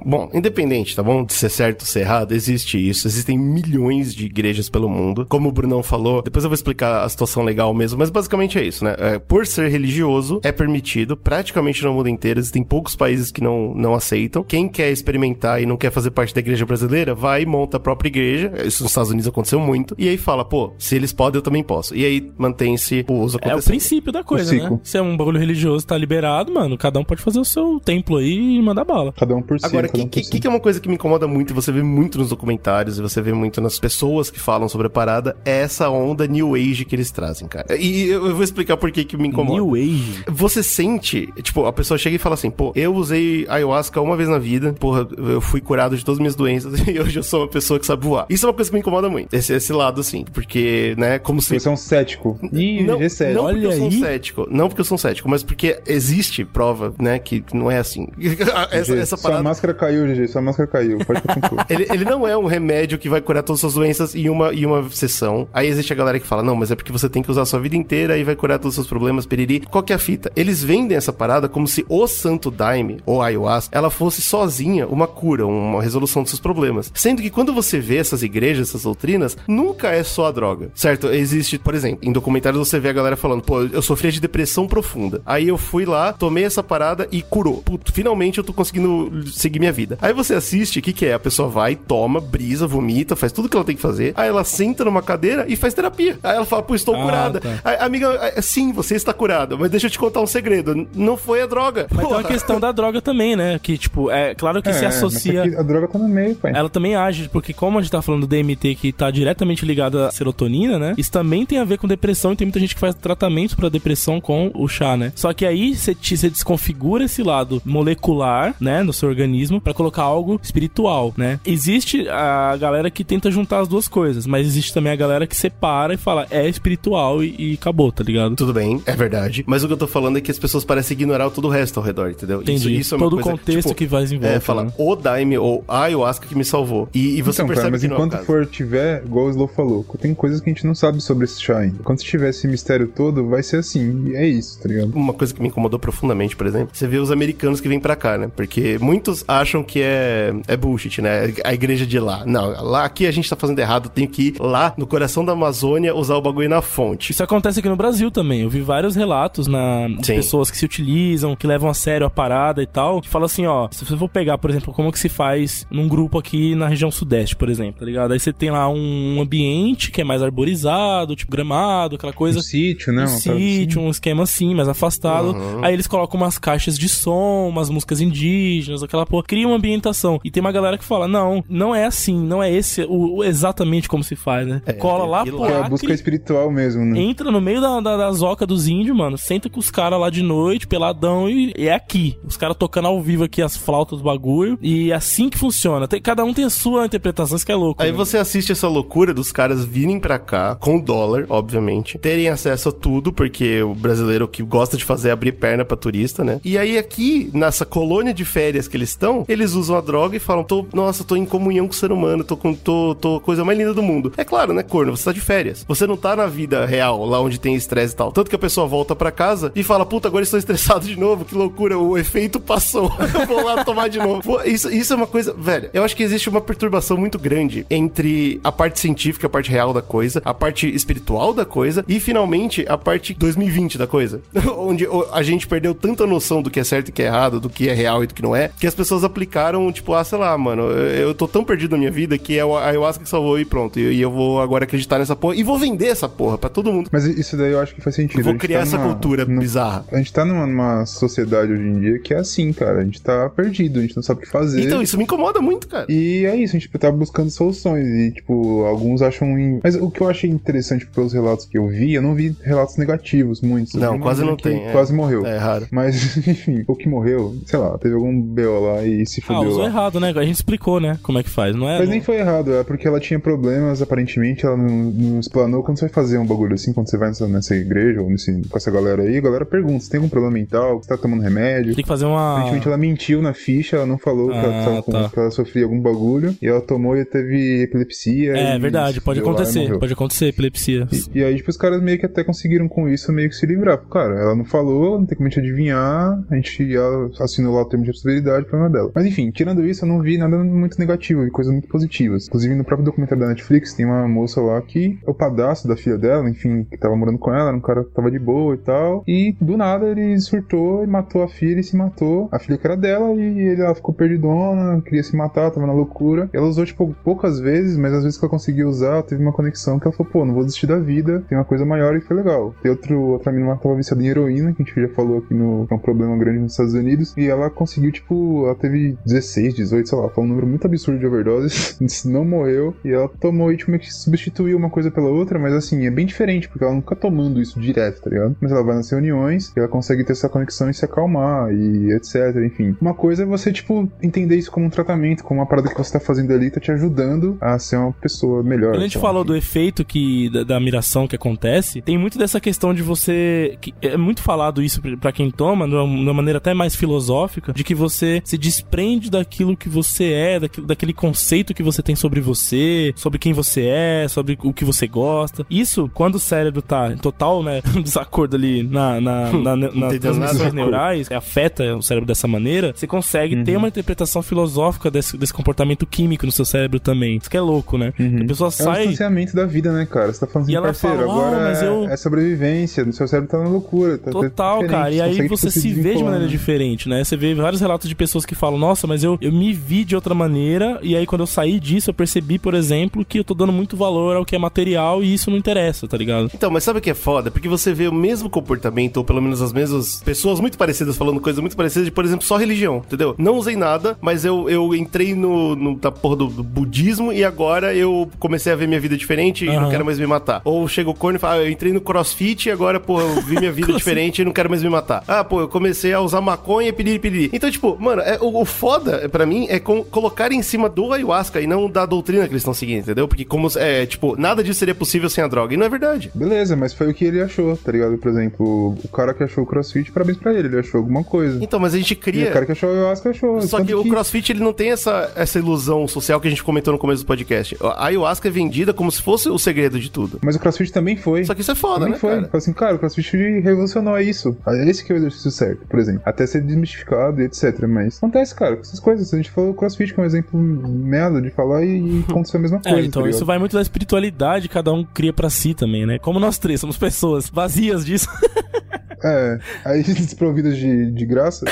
Bom, independente, tá bom? De ser certo ou ser errado, existe isso. Existem milhões de igrejas pelo mundo. Como o Brunão falou, depois eu vou explicar a situação legal mesmo, mas basicamente é isso, né? É, por ser religioso, é permitido praticamente no mundo inteiro. Existem poucos países que não, não aceitam. Quem quer experimentar e não quer fazer parte da igreja brasileira, vai e monta a própria igreja. Isso nos Estados Unidos aconteceu muito. E aí fala, pô, se eles podem, eu também posso. E aí mantém-se o uso É o acontecendo. princípio da coisa, né? Se é um bagulho religioso, tá liberado, mano, cada um pode fazer o seu templo aí e mandar bala. Cada um por Agora, o cada que, que, que é uma coisa que me incomoda muito, e você vê muito nos documentários, e você vê muito nas pessoas que falam sobre a parada, é essa onda New Age que eles trazem, cara. E eu vou explicar por que que me incomoda. New Age. Você sente, tipo, a pessoa chega e fala assim, pô, eu usei ayahuasca uma vez na vida, porra, eu fui curado de todas as minhas doenças e hoje eu sou uma pessoa que sabe voar. Isso é uma coisa que me incomoda muito, esse, esse lado, assim, porque, né, como se... Você é um cético. Ih, não, é sério. não porque eu Olha sou um aí. cético, não porque eu sou um cético, mas porque existe prova, né, que não é assim. essa, essa parada... máscara caiu, GG. Sua máscara caiu. Pode continuar. Ele, ele não é um remédio que vai curar todas as suas doenças em uma, em uma sessão. Aí existe a galera que fala, não, mas é porque você tem que usar a sua vida inteira e vai curar todos os seus problemas, periri. Qual que é a fita? Eles vendem essa parada como se o Santo Daime, ou Ayahuasca, ela fosse sozinha uma cura, uma resolução dos seus problemas. Sendo que quando você vê essas igrejas, essas doutrinas, nunca é só a droga, certo? Existe, por exemplo, em documentários você vê a galera falando, pô, eu sofria de depressão profunda. Aí eu fui lá, tomei essa parada e curou. Puto, finalmente eu tô conseguindo seguir minha vida. Aí você assiste, o que que é? A pessoa vai, toma, brisa, vomita, faz tudo que ela tem que fazer. Aí ela senta numa cadeira e faz terapia. Aí ela fala, pô, estou Ah, curada. tá. Aí, amiga, é, sim, você está curada, mas deixa eu te contar um segredo. Não foi a droga. Mas tem Porra. uma questão da droga também, né? Que, tipo, é claro que se É, associa. a droga tá no meio, pai. Ela também age, porque como a gente tá falando do DMT que tá diretamente ligado à serotonina, né? Isso também tem a ver com depressão e tem muita gente que faz tratamento pra depressão com o chá, né? Só que aí você desconfigura esse lado molecular, né, no seu organismo pra colocar algo espiritual, né? Existe a galera que tenta juntar as duas coisas, mas existe também a galera que separa e fala é espiritual e, e acabou, tá ligado? Tudo bem, é verdade. Mas o que eu tô falando é que as pessoas parecem ignorar todo o resto ao redor, entendeu? Entendi. Isso, isso é uma Todo o coisa, contexto tipo, que vai em volta. É, fala né? o Daime ou a ayahuasca que me salvou. E, e você então, percebe cara, mas que não é o enquanto caso. for tiver, igual o Slow falou, tem coisas que a gente não sabe sobre esse chá ainda. Quando tiver esse mistério todo, vai ser assim. E é isso, tá ligado? Uma coisa que me incomodou profundamente, por exemplo, você vê os americanos que vêm pra cá, né? Porque muitos acham que é, é bullshit, né? A igreja de lá. Não, lá aqui a gente tá fazendo errado, tem que ir lá no coração da Amazônia usar o bagulho na fonte. Isso acontece aqui no Brasil também. Eu vi vários relatos na, de Sim. pessoas que se utilizam, que levam a sério a parada e tal. Que falam assim, ó, se você for pegar, por exemplo, como que se faz num grupo aqui na região sudeste, por exemplo, tá ligado? Aí você tem lá um ambiente que é mais arborizado, tipo gramado, aquela coisa. Um sítio, né? Um parada sítio, assim. um esquema assim, mais afastado. Uhum. Aí eles colocam umas caixas de som, umas músicas indígenas, aquela porra. Cria uma ambientação. E tem uma galera que fala: não, não é assim, não é esse o, o- exatamente como se faz, né? É, Cola lá, pô, lá. Que é a busca espiritual mesmo, né? Entra no meio da, da, da zoca dos índios, mano. Senta com os caras lá de noite, peladão, e, e é aqui. Os caras tocando ao vivo aqui as flautas do bagulho. E é assim que funciona. Tem- cada um tem a sua interpretação, isso que é louco. Aí né? você assiste essa loucura dos caras virem pra cá com dólar, obviamente, terem acesso a tudo, porque o brasileiro que gosta de fazer é abrir perna pra turista, né? E aí aqui, nessa colônia de férias que eles estão, eles usam a droga e falam: tô, nossa, tô em comunhão com o ser humano, tô com tô, tô coisa mais linda do mundo. É claro, né, corno? Você tá de férias. Você não tá na vida real, lá onde tem estresse e tal. Tanto que a pessoa volta pra casa e fala: puta, agora estou estressado de novo, que loucura, o efeito passou. Eu vou lá tomar de novo. Isso, isso é uma coisa, velho. Eu acho que existe uma perturbação muito grande entre a parte científica, a parte real da coisa, a parte espiritual da coisa e finalmente a parte 2020 da coisa. Onde a gente perdeu tanta noção do que é certo e que é errado, do que é real e do que não é, que as pessoas aplicaram, tipo, ah, sei lá, mano, eu, eu tô tão perdido na minha vida que é o ayahuasca que salvou e pronto. E, e eu vou agora acreditar nessa porra e vou vender essa porra pra todo mundo. Mas isso daí eu acho que faz sentido. Eu vou A criar tá essa numa- cultura numa- bizarra. A gente tá numa, numa sociedade hoje em dia que é assim, cara. A gente tá perdido, a gente não sabe o que fazer. Então, isso me incomoda muito, cara. E é isso, a gente tá buscando soluções. E, tipo, alguns acham. in- Mas o que eu achei interessante pelos relatos que eu vi, eu não vi relatos negativos, muitos. Não, quase não tem, é. Quase morreu. É raro. Mas, enfim, o que morreu, sei lá, teve algum BO lá e e, se Ah, fudeu usou lá. errado, né? A gente explicou, né? Como é que faz, não é? Mas nem foi errado, é porque ela tinha problemas, aparentemente, ela não, não explanou. Quando você vai fazer um bagulho assim, quando você vai nessa, nessa igreja ou nesse, com essa galera aí, a galera pergunta: você tem algum problema mental? Você tá tomando remédio? Tem que fazer uma. Aparentemente ela mentiu na ficha, ela não falou que, ela Ah, tava com- tá. que ela sofria algum bagulho e ela tomou e teve epilepsia. É verdade, pode lá acontecer. Pode acontecer, epilepsia. E, e aí, tipo, os caras meio que até conseguiram com isso meio que se livrar. Cara, ela não falou, não tem como a gente adivinhar, a gente assinou lá o termo de responsabilidade, problema dela. Mas enfim, tirando isso, eu não vi nada muito negativo e coisas muito positivas. Inclusive, no próprio documentário da Netflix, tem uma moça lá que é o padrasto da filha dela, enfim, que tava morando com ela, era um cara que tava de boa e tal. E do nada ele surtou e matou a filha e se matou. A filha que era dela e ele, ela ficou perdidona, queria se matar, tava na loucura. Ela usou, tipo, poucas vezes, mas às vezes que ela conseguiu usar, teve uma conexão que ela falou, pô, não vou desistir da vida, tem uma coisa maior e foi legal. Tem outro, outra menina que tava viciada em heroína, que a gente já falou aqui no é um problema grande nos Estados Unidos, e ela conseguiu, tipo, ela teve 16, 18, sei lá, foi um número muito absurdo de overdoses, não morreu, e ela tomou e tipo, meio que substituiu uma coisa pela outra, mas assim, é bem diferente, porque ela nunca tomando isso direto, tá ligado? Mas ela vai nas reuniões, e ela consegue ter essa conexão e se acalmar, e etc, enfim. Uma coisa é você, tipo, entender isso como um tratamento, como uma parada que você tá fazendo ali, tá te ajudando a ser uma pessoa melhor. Quando a gente então, falou enfim. do efeito que da, da miração que acontece, tem muito dessa questão de você. que é muito falado isso pra- pra quem toma, de uma, de uma maneira até mais filosófica, de que você se desprende daquilo que você é, daquilo, daquele conceito que você tem sobre você, sobre quem você é, sobre o que você gosta. Isso, quando o cérebro tá em total, né, desacordo ali na, na, na, na, nas transmissões neurais, afeta o cérebro dessa maneira, você consegue ter uma interpretação filosófica desse, desse comportamento químico no seu cérebro também. Isso que é louco, né? A pessoa É o sai. distanciamento da vida, né, cara? Você tá falando assim, parceiro, fala, agora "Ah, mas é, eu- é sobrevivência, no seu cérebro tá na loucura. Tá, tá Total, diferente, cara. E aí consegue, você tipo, se vê de maneira diferente, né? Você vê vários relatos de pessoas que falam, nossa, mas eu, eu me vi de outra maneira, e aí quando eu saí disso, eu percebi, por exemplo, que eu tô dando muito valor ao que é material e isso não interessa, tá ligado? Então, mas sabe o que é foda? Porque você vê o mesmo comportamento, ou pelo menos as mesmas pessoas muito parecidas falando coisas muito parecidas, de, por exemplo, só religião, entendeu? Não usei nada, mas eu, eu entrei no, no da porra do, do budismo e agora eu comecei a ver minha vida diferente e não Aham. quero mais me matar. Ou chega o corno e fala, ah, eu entrei no crossfit e agora, pô, eu vi minha vida diferente e não quero mais me matar. Ah, pô, eu comecei a usar maconha e pedir, pedir. Então, tipo, mano, é, o, o foda pra mim é com, colocar em cima do ayahuasca e não da doutrina que eles estão seguindo, entendeu? Porque como, é, tipo, nada disso seria possível sem a droga. E não é verdade. Beleza, mas foi o que ele achou, tá ligado? Por exemplo, o cara que achou o crossfit, parabéns pra ele, ele achou alguma coisa. Então, mas a gente E cria. o cara que achou o ayahuasca achou. Só Tanto que o crossfit ele não tem essa, essa ilusão social que a gente comentou no começo do podcast. A ayahuasca é vendida como se fosse o segredo de tudo. Mas o crossfit também foi. Só que isso é foda, também né, foi. cara? Assim, cara, o crossfit revolucionou isso. Esse que é o exercício certo, por exemplo. Até ser desmistificado e etc. Mas acontece, cara, com essas coisas. A gente falou o crossfit como exemplo merda de falar e, e aconteceu a mesma É, coisa. então tá isso vai muito da espiritualidade, cada um cria pra si também, né? Como nós três somos pessoas vazias disso. É, aí desprovidas de, de graça.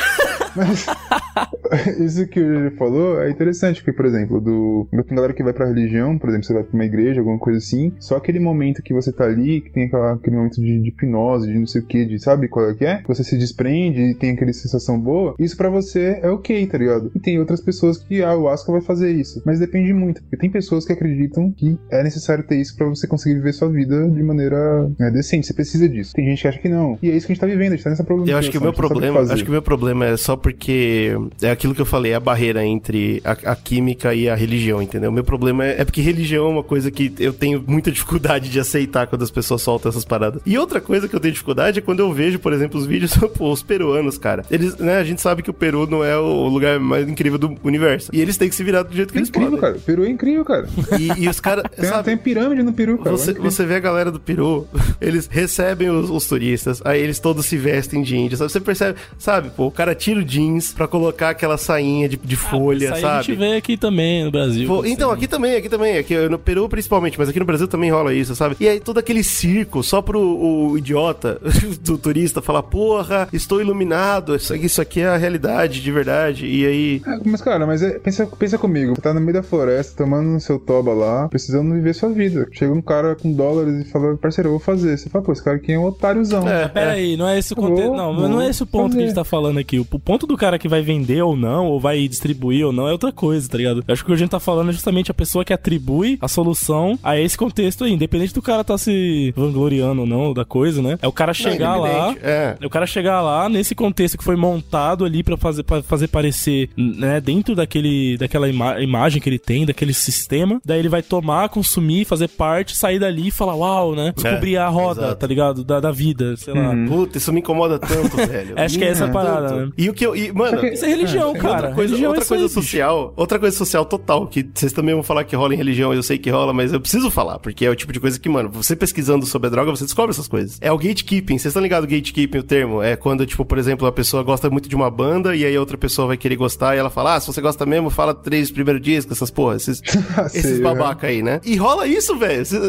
Mas isso que ele falou é interessante, porque, por exemplo, do. Tem galera que vai pra religião, por exemplo, você vai pra uma igreja, alguma coisa assim, só aquele momento que você tá ali, que tem aquela, aquele momento de, de hipnose, de não sei o que, de sabe qual é que é? Você se desprende e tem aquela sensação boa, isso pra você é ok, tá ligado? E tem outras pessoas que a ayahuasca vai fazer isso. Mas depende muito, porque tem pessoas que acreditam que é necessário ter isso pra você conseguir viver sua vida de maneira né, decente. Você precisa disso. Tem gente que acha que não. E é isso que gente tá vivendo, a gente tá nessa problema. Eu acho que o meu problema, acho que o meu problema é só porque é aquilo que eu falei, é a barreira entre a, a química e a religião, entendeu? O meu problema é, é porque religião é uma coisa que eu tenho muita dificuldade de aceitar quando as pessoas soltam essas paradas. E outra coisa que eu tenho dificuldade é quando eu vejo, por exemplo, os vídeos, pô, os peruanos, cara. Eles, né, a gente sabe que o Peru não é o lugar mais incrível do universo. E eles têm que se virar do jeito que É eles incrível, podem. cara. O Peru é incrível, cara. E, e os caras, Tem, sabe? tem pirâmide no Peru, cara. Você, É você vê a galera do Peru, eles recebem os, os turistas, aí eles todos se vestem de índia, sabe? Você percebe, sabe, pô, o cara tira o jeans pra colocar aquela sainha de, de folha, Isso aí a gente sabe? vê aqui também no Brasil. Pô, então, aqui também, aqui também, aqui no Peru principalmente, mas aqui no Brasil também rola isso, sabe? E aí todo aquele circo só pro o idiota do turista falar, porra, estou iluminado, isso aqui, isso aqui é a realidade de verdade, e aí... É, mas, cara, mas é- pensa, pensa comigo. Você tá no meio da floresta, tomando seu toba lá, precisando viver sua vida. Chega um cara com dólares e fala, parceiro, eu vou fazer. Você fala, pô, esse cara aqui é um otáriozão. É, Pera aí, não é esse o contexto. Não, não é esse o ponto vou que a gente fazer. tá falando aqui. O ponto do cara que vai vender ou não, ou vai distribuir ou não, é outra coisa, tá ligado? Eu acho que o que a gente tá falando é justamente a pessoa que atribui a solução a esse contexto aí, independente do cara tá se vangloriando ou não da coisa, né? É o cara chegar lá, É. é o cara chegar lá nesse contexto que foi montado ali pra fazer, pra fazer parecer, né, dentro daquele, daquela ima- imagem que ele tem, daquele sistema. Daí ele vai tomar, consumir, fazer parte, sair dali e falar, uau, né? Descobrir a roda, exato. tá ligado? Da, da vida, sei lá. Puta, isso me incomoda tanto, velho. Acho que é essa Me parada, tanto. né? E o que eu. E, mano, Isso é religião, E cara. Outra coisa, Religião outra é isso coisa aí, bicho. social, outra coisa social total, que vocês também vão falar que rola em religião, eu sei que rola, mas eu preciso falar, porque é o tipo de coisa que, mano, você pesquisando sobre a droga, você descobre essas coisas. É o gatekeeping, vocês estão ligados gatekeeping, o termo? É quando, tipo, por exemplo, a pessoa gosta muito de uma banda e aí a outra pessoa vai querer gostar e ela fala, ah, se você gosta mesmo, fala três primeiros discos, essas porra, esses, esses babaca aí, né? E rola isso, velho. Eu,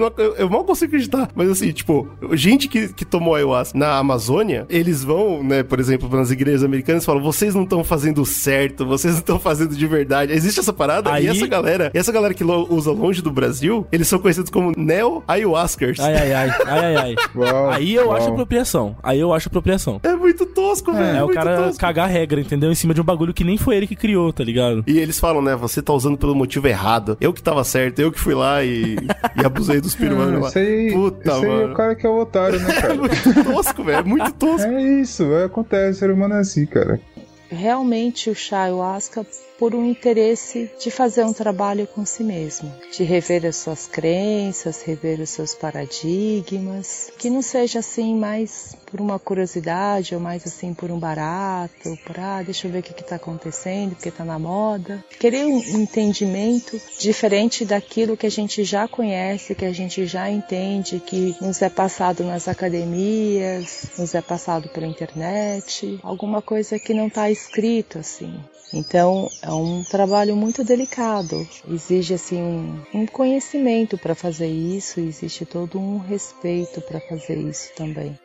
eu, eu- eu mal consigo acreditar. Mas assim, tipo, gente que, que tomou ayahuasca na Amazônia, eles vão, né, por exemplo, nas igrejas americanas e falam: vocês não estão fazendo certo, vocês não estão fazendo de verdade. Existe essa parada Aí- e essa galera, e essa galera que lo- usa longe do Brasil, eles são conhecidos como neo-ayahuascers. Ai, ai, ai, ai, ai, ai. Uau, Aí eu uau. acho apropriação. Aí eu acho apropriação. É muito tosco, velho. É, o cara tosco. cagar regra, entendeu? Em cima de um bagulho que nem foi ele que criou, tá ligado? E eles falam, né? Você tá usando pelo motivo errado. Eu que tava certo, eu que fui lá e, e abusei dos peruanos lá. Isso aí, Puta, aí é mano. o cara que é o otário, né, É cara? muito tosco, velho. É muito tosco. É isso, é, acontece, ser humano é assim, cara. realmente o chá ayahuasca por um interesse de fazer um trabalho com si mesmo, de rever as suas crenças, rever os seus paradigmas, que não seja assim mais por uma curiosidade ou mais assim por um barato, por ah, deixa eu ver o que está acontecendo, porque está na moda. Querer um entendimento diferente daquilo que a gente já conhece, que a gente já entende, que nos é passado nas academias, nos é passado pela internet, alguma coisa que não está escrito assim. Então é um trabalho muito delicado, exige assim um, um conhecimento para fazer isso, existe todo um respeito para fazer isso também.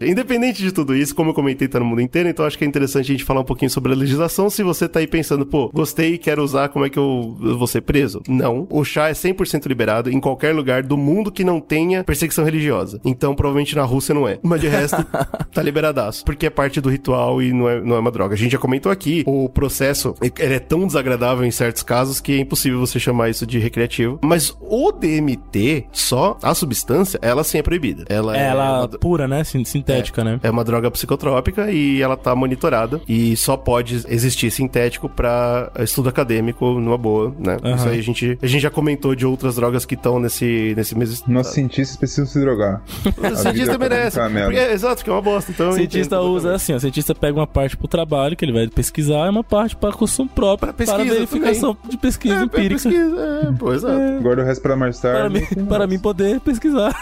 Independente de tudo isso, como eu comentei, tá no mundo inteiro, então acho que é interessante a gente falar um pouquinho sobre a legislação. Se você tá aí pensando, pô, gostei e quero usar, como é que eu, eu vou ser preso? Não. O chá é 100% liberado em qualquer lugar do mundo que não tenha perseguição religiosa. Então, provavelmente na Rússia não é. Mas de resto, tá liberadaço. Porque é parte do ritual e não é, não é uma droga. A gente já comentou aqui, o processo ele é tão desagradável em certos casos que é impossível você chamar isso de recreativo. Mas o DMT, só, a substância, ela sim é proibida. Ela é. Ela uma- pura, né? Sin- Sintética, né? é uma droga psicotrópica e ela tá monitorada e só pode existir sintético pra estudo acadêmico numa boa, né? Aham. Isso aí a gente, a gente já comentou de outras drogas que estão nesse, nesse mesmo... Nossos cientistas precisam se drogar. O cientista vida merece. é Porque, é, exato, que é uma bosta. Então O cientista usa assim, ó, o cientista pega uma parte pro trabalho que ele vai pesquisar e uma parte para consumo próprio, Pra pesquisa para verificação de pesquisa É, empírica. pesquisa, é, pô, exato. Guarda o resto pra mais Para tarde. mim, para mim poder pesquisar.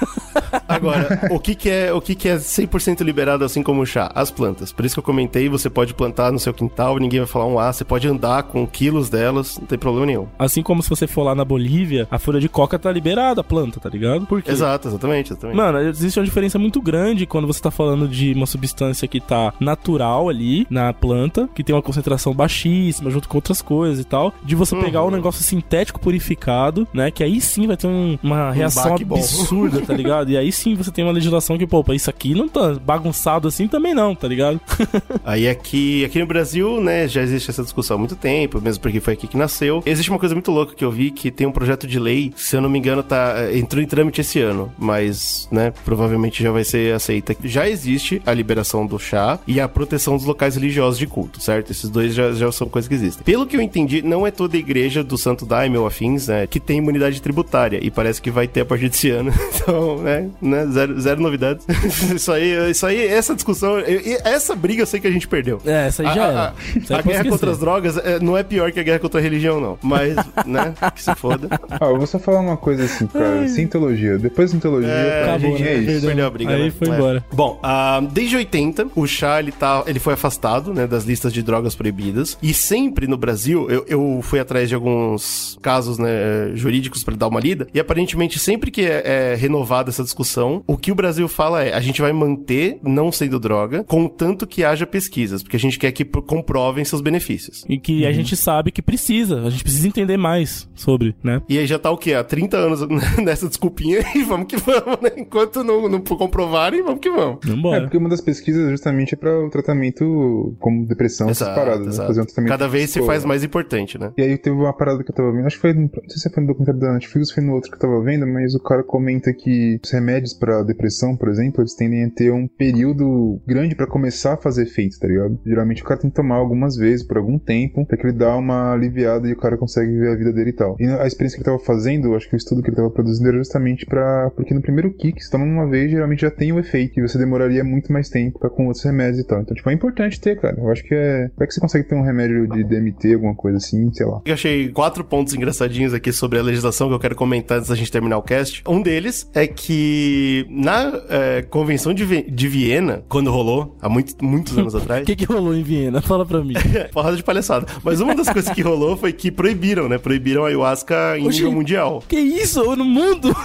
Agora, o que que é, o que que é 100% liberado assim como o chá? As plantas. Por isso que eu comentei, você pode plantar no seu quintal, ninguém vai falar um A, você pode andar com quilos delas, não tem problema nenhum. Assim como se você for lá na Bolívia, a folha de coca tá liberada, a planta, tá ligado? Por quê? Exato, exatamente, exatamente. Mano, existe uma diferença muito grande quando você tá falando de uma substância que tá natural ali na planta, que tem uma concentração baixíssima junto com outras coisas e tal, de você pegar um negócio sintético purificado, né? Que aí sim vai ter um- uma reação baque bom. absurda, tá ligado? E aí sim você tem uma legislação que, pô, isso aqui não tá bagunçado assim também não, tá ligado? Aí aqui, aqui no Brasil, né, já existe essa discussão há muito tempo, mesmo porque foi aqui que nasceu. Existe uma coisa muito louca que eu vi, que tem um projeto de lei, se eu não me engano, tá, eh, entrou em trâmite esse ano, mas, né, provavelmente já vai ser aceita. Já existe a liberação do chá e a proteção dos locais religiosos de culto, certo? Esses dois já, já são coisas que existem. Pelo que eu entendi, não é toda igreja do Santo Daime ou afins, né, que tem imunidade tributária, e parece que vai ter a partir desse ano. Então, né, né zero, zero novidades. isso aí, isso aí, essa discussão, eu- essa briga eu sei que a gente perdeu. É, essa aí A- já a- a- aí A pode guerra contra as drogas é, não é pior que a guerra contra a religião, não. Mas, né, que se foda. Ah, eu vou só falar uma coisa assim, cara. Cientologia. Depois da Cientologia, É, acabou, gente né? é isso. Perdeu. Perdeu a briga, Aí né? foi É. embora. Bom, ah, desde 80, o chá ele, tá, ele foi afastado né, das listas de drogas proibidas. E sempre no Brasil, eu, eu fui atrás de alguns casos né, jurídicos pra dar uma lida. E aparentemente, sempre que é, é renovada essa discussão, o que o Brasil fala é: a gente vai manter manter não sendo droga, contanto que haja pesquisas, porque a gente quer que comprovem seus benefícios. E que a gente sabe que precisa. A gente precisa entender mais sobre, né? E aí já tá o quê? Há 30 anos nessa desculpinha e vamos que vamos, né? Enquanto não, não comprovarem, vamos que vamos. É, Vambora. porque uma das pesquisas justamente é para o tratamento como depressão, essas paradas, né? exato. Fazer um tratamento Cada vez se faz mais importante, né? E aí teve uma parada que eu tava vendo, acho que foi, no- não sei se foi no documentário da Netflix ou foi no outro que eu tava vendo, mas o cara comenta que os remédios pra depressão, por exemplo, eles tendem a ter um período grande pra começar a fazer efeito, tá ligado? Geralmente o cara tem que tomar algumas vezes, por algum tempo, pra que ele dá uma aliviada e o cara consegue viver a vida dele e tal. E a experiência que ele tava fazendo, acho que o estudo que ele tava produzindo era justamente pra... porque no primeiro kick, se toma uma vez, geralmente já tem o efeito, e você demoraria muito mais tempo pra com outros remédios e tal. Então, tipo, é importante ter, cara. Eu acho que é... Como é que você consegue ter um remédio de DMT, alguma coisa assim, sei lá. Eu achei quatro pontos engraçadinhos aqui sobre a legislação que eu quero comentar antes da gente terminar o cast. Um deles é que na eh, Convenção de, De Viena, quando rolou, há muito, muitos anos atrás, O que, que rolou em Viena? Fala pra mim. porrada de palhaçada. Mas uma das coisas que rolou foi que proibiram, né? Proibiram a ayahuasca em Oxi. nível mundial. que isso? No mundo?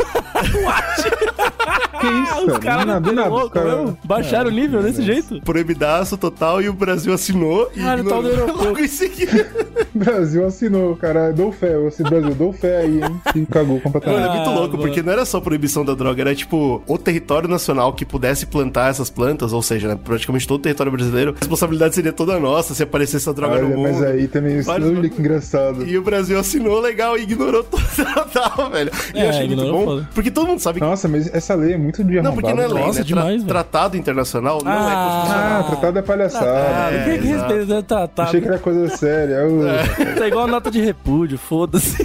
Que isso, Os cara? caras nada. louco, os cara-? Baixaram o nível desse jeito? Proibidaço total e o Brasil assinou e Ah, ignorou logo em seguida. Brasil assinou, cara. Dou fé. Esse Brasil, dou fé aí, hein? E cagou Mano, completamente. é muito Ah, louco, mano. porque não era só proibição da droga, era tipo o território nacional que pudesse plantar essas plantas, ou seja, né, praticamente todo o território brasileiro, a responsabilidade seria toda nossa se aparecesse essa droga Olha, no mundo. mas aí também, Vários- olha que engraçado. E o Brasil assinou legal e ignorou total, velho. E É, eu achei muito bom, foda. porque todo mundo sabe que. Nossa, mas essa lei é muito de Não, porque não é lei, Nossa, né? Tra- demais, velho. Tratado internacional não é Ah, constitucional. Ah, tratado é palhaçada. Ah, o que que exato. respeita é tratado? Achei que era coisa séria. Eu... Tá igual nota de repúdio, foda-se.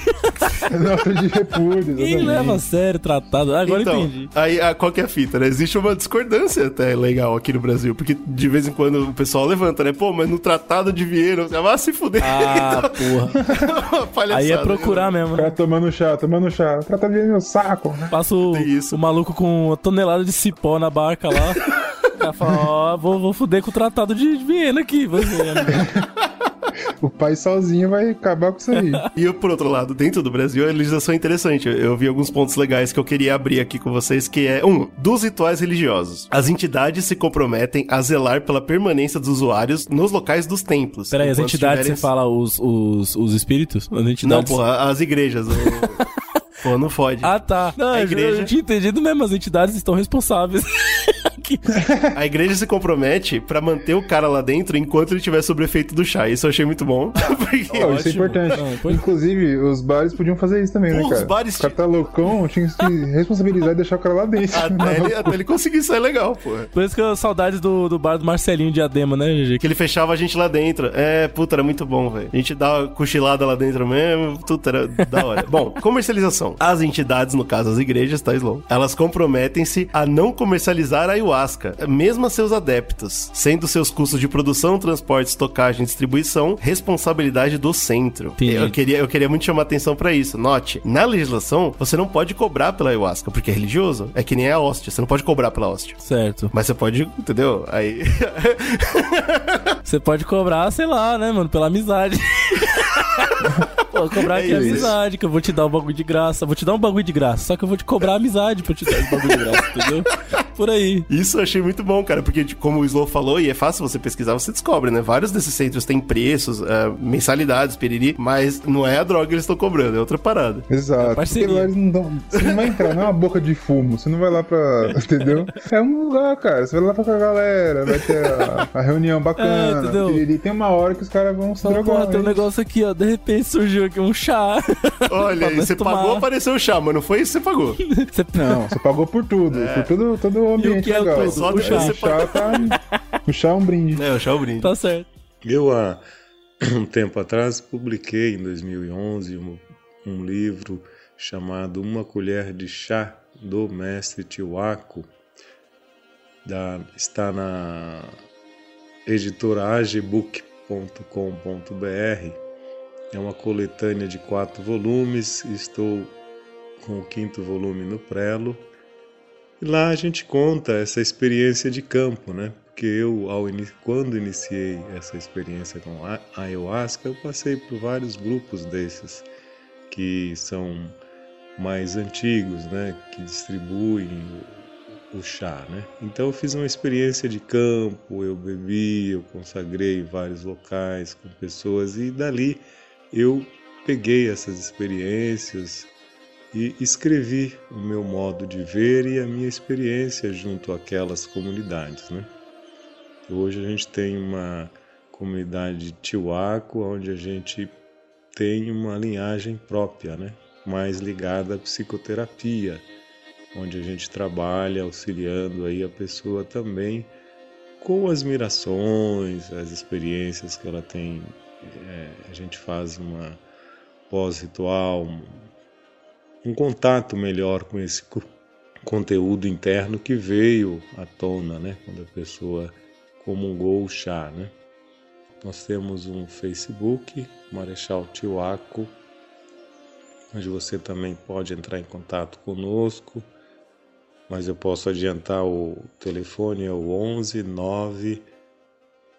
Nota de repúdio. Quem leva a sério tratado? Agora então, entendi. aí a, qual que é a fita, né? Existe uma discordância até legal aqui no Brasil, porque de vez em quando o pessoal levanta, né? Pô, mas no Tratado de Viena, você vai se fuder. Ah, porra. Palhaçada, Aí é procurar mesmo, O né? cara tomando chá, tomando chá. Tratado de meu saco. né? Passa o, o maluco com uma tonelada de cipó na barca lá. O cara fala, ó, vou, vou fuder com o tratado de Viena aqui. Você, O pai sozinho vai acabar com isso aí. E eu, por outro lado, dentro do Brasil, a legislação é interessante. Eu vi alguns pontos legais que eu queria abrir aqui com vocês, que é, um, dos rituais religiosos. As entidades se comprometem a zelar pela permanência dos usuários nos locais dos templos. Peraí, as entidades, tiverem- você fala os, os, os espíritos? As Não, entidades... porra, as igrejas. o- Pô, não fode. Ah, tá. Não, A eu- igreja- eu tinha entendido mesmo, as entidades estão responsáveis. Que- A igreja se compromete pra manter o cara lá dentro enquanto ele tiver sob o efeito do chá. Isso eu achei muito bom. Porque... Pô, isso é importante. Não, foi- Inclusive, os bares podiam fazer isso também, Pô, né, os cara? bares O cara tá loucão, tinha que responsabilizar e deixar o cara lá dentro. Até ele, até ele conseguir sair legal, pô. Por isso que eu saudades do, do bar do Marcelinho Diadema, né, GG? Que ele fechava a gente lá dentro. É, puta, era muito bom, velho. A gente dá uma cochilada lá dentro mesmo, puta, era da hora. bom, comercialização. As entidades, no caso as igrejas, tá, Slow? Elas comprometem-se a não comercializar a ayahuasca, mesmo a seus adeptos, sendo seus custos de produção, transporte, estocagem e distribuição responsabilidade do centro. Entendi. Eu queria, eu queria muito chamar atenção pra isso. Note, na legislação, você não pode cobrar pela ayahuasca, porque é religioso. É que nem a hóstia, você não pode cobrar pela hóstia. Certo. Mas você pode, entendeu? Aí. Você pode cobrar, sei lá, né, mano, pela amizade. Pô, cobrar É aqui a isso. amizade, que eu vou te dar um bagulho de graça. Vou te dar um bagulho de graça, só que eu vou te cobrar amizade pra te dar esse bagulho de graça, entendeu? Por aí. Isso eu achei muito bom, cara, porque de- como o Slow falou, e é fácil você pesquisar, você descobre, né? Vários desses centros têm preços, ah, mensalidades, piriri, mas não é a droga que eles estão cobrando, é outra parada. Exato. parceria. Porque lá eles não dão. Você não vai entrar, não é uma boca de fumo. Você não vai lá pra. Entendeu? É um lugar, cara. Você vai lá com a galera, vai ter a, a reunião É, bacana. entendeu? piriri. Tem uma hora que os caras vão se drogar. porra, tem um negócio aqui, ó. De repente surgiu aqui um chá. Olha, você tomar. pagou, apareceu o chá, mas não foi isso que você pagou. Você... Não, você pagou por tudo. Por tudo, todo o ambiente que é o legal. tudo? Só o, chá, você o chá tá. O chá é um brinde. É, o chá é o brinde. Tá certo. Eu, há um tempo atrás, publiquei em 2011 um, um livro chamado Uma Colher de Chá, do mestre Tiwako. Da, está na editora agbook.com.br. É uma coletânea de quatro volumes. Estou com o quinto volume no prelo. E lá a gente conta essa experiência de campo, né? Porque eu, ao ini- quando iniciei essa experiência com a ayahuasca, eu passei por vários grupos desses que são mais antigos, né? Que distribuem o chá, né? Então eu fiz uma experiência de campo, eu bebi, eu consagrei vários locais com pessoas e dali eu peguei essas experiências e escrevi o meu modo de ver e a minha experiência junto àquelas comunidades, né? Hoje a gente tem uma comunidade de Tiwaco, onde a gente tem uma linhagem própria, né? mais ligada à psicoterapia, onde a gente trabalha auxiliando aí a pessoa também com as mirações, as experiências que ela tem. É, a gente faz uma pós-ritual, um, um contato melhor com esse conteúdo interno que veio à tona, né? Quando a pessoa comungou o chá, né? Nós temos um Facebook, Marechal Tiwaco, onde você também pode entrar em contato conosco, mas eu posso adiantar o telefone é o 11 9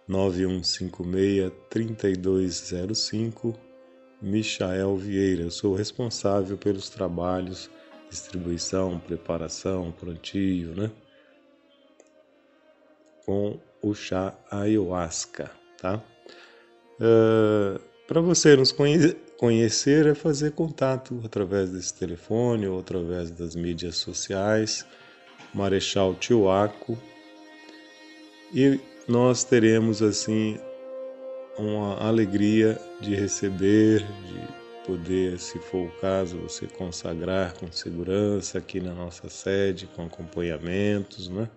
9156 3205 Michael Vieira. Eu sou responsável pelos trabalhos, distribuição, preparação, plantio, né? Com o chá ayahuasca tá? Uh, ah, Para você nos conhe conhecer é fazer contato através desse telefone ou através das mídias sociais, Marechal Tiwaco, e nós teremos assim uma alegria de receber, de poder, se for o caso, você consagrar com segurança aqui na nossa sede, com acompanhamentos, né?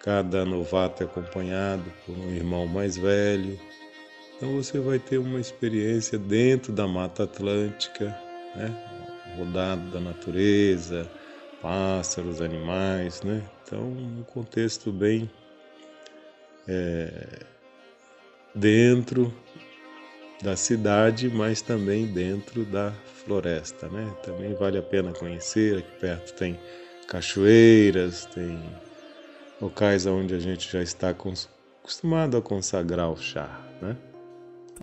cada novato é acompanhado por um irmão mais velho. Então você vai ter uma experiência dentro da Mata Atlântica, né? rodado da natureza, pássaros, animais, né? Então um contexto bem é, dentro da cidade, mas também dentro da floresta, né? Também vale a pena conhecer. Aqui perto tem cachoeiras, tem locais onde a gente já está acostumado a consagrar o chá, né?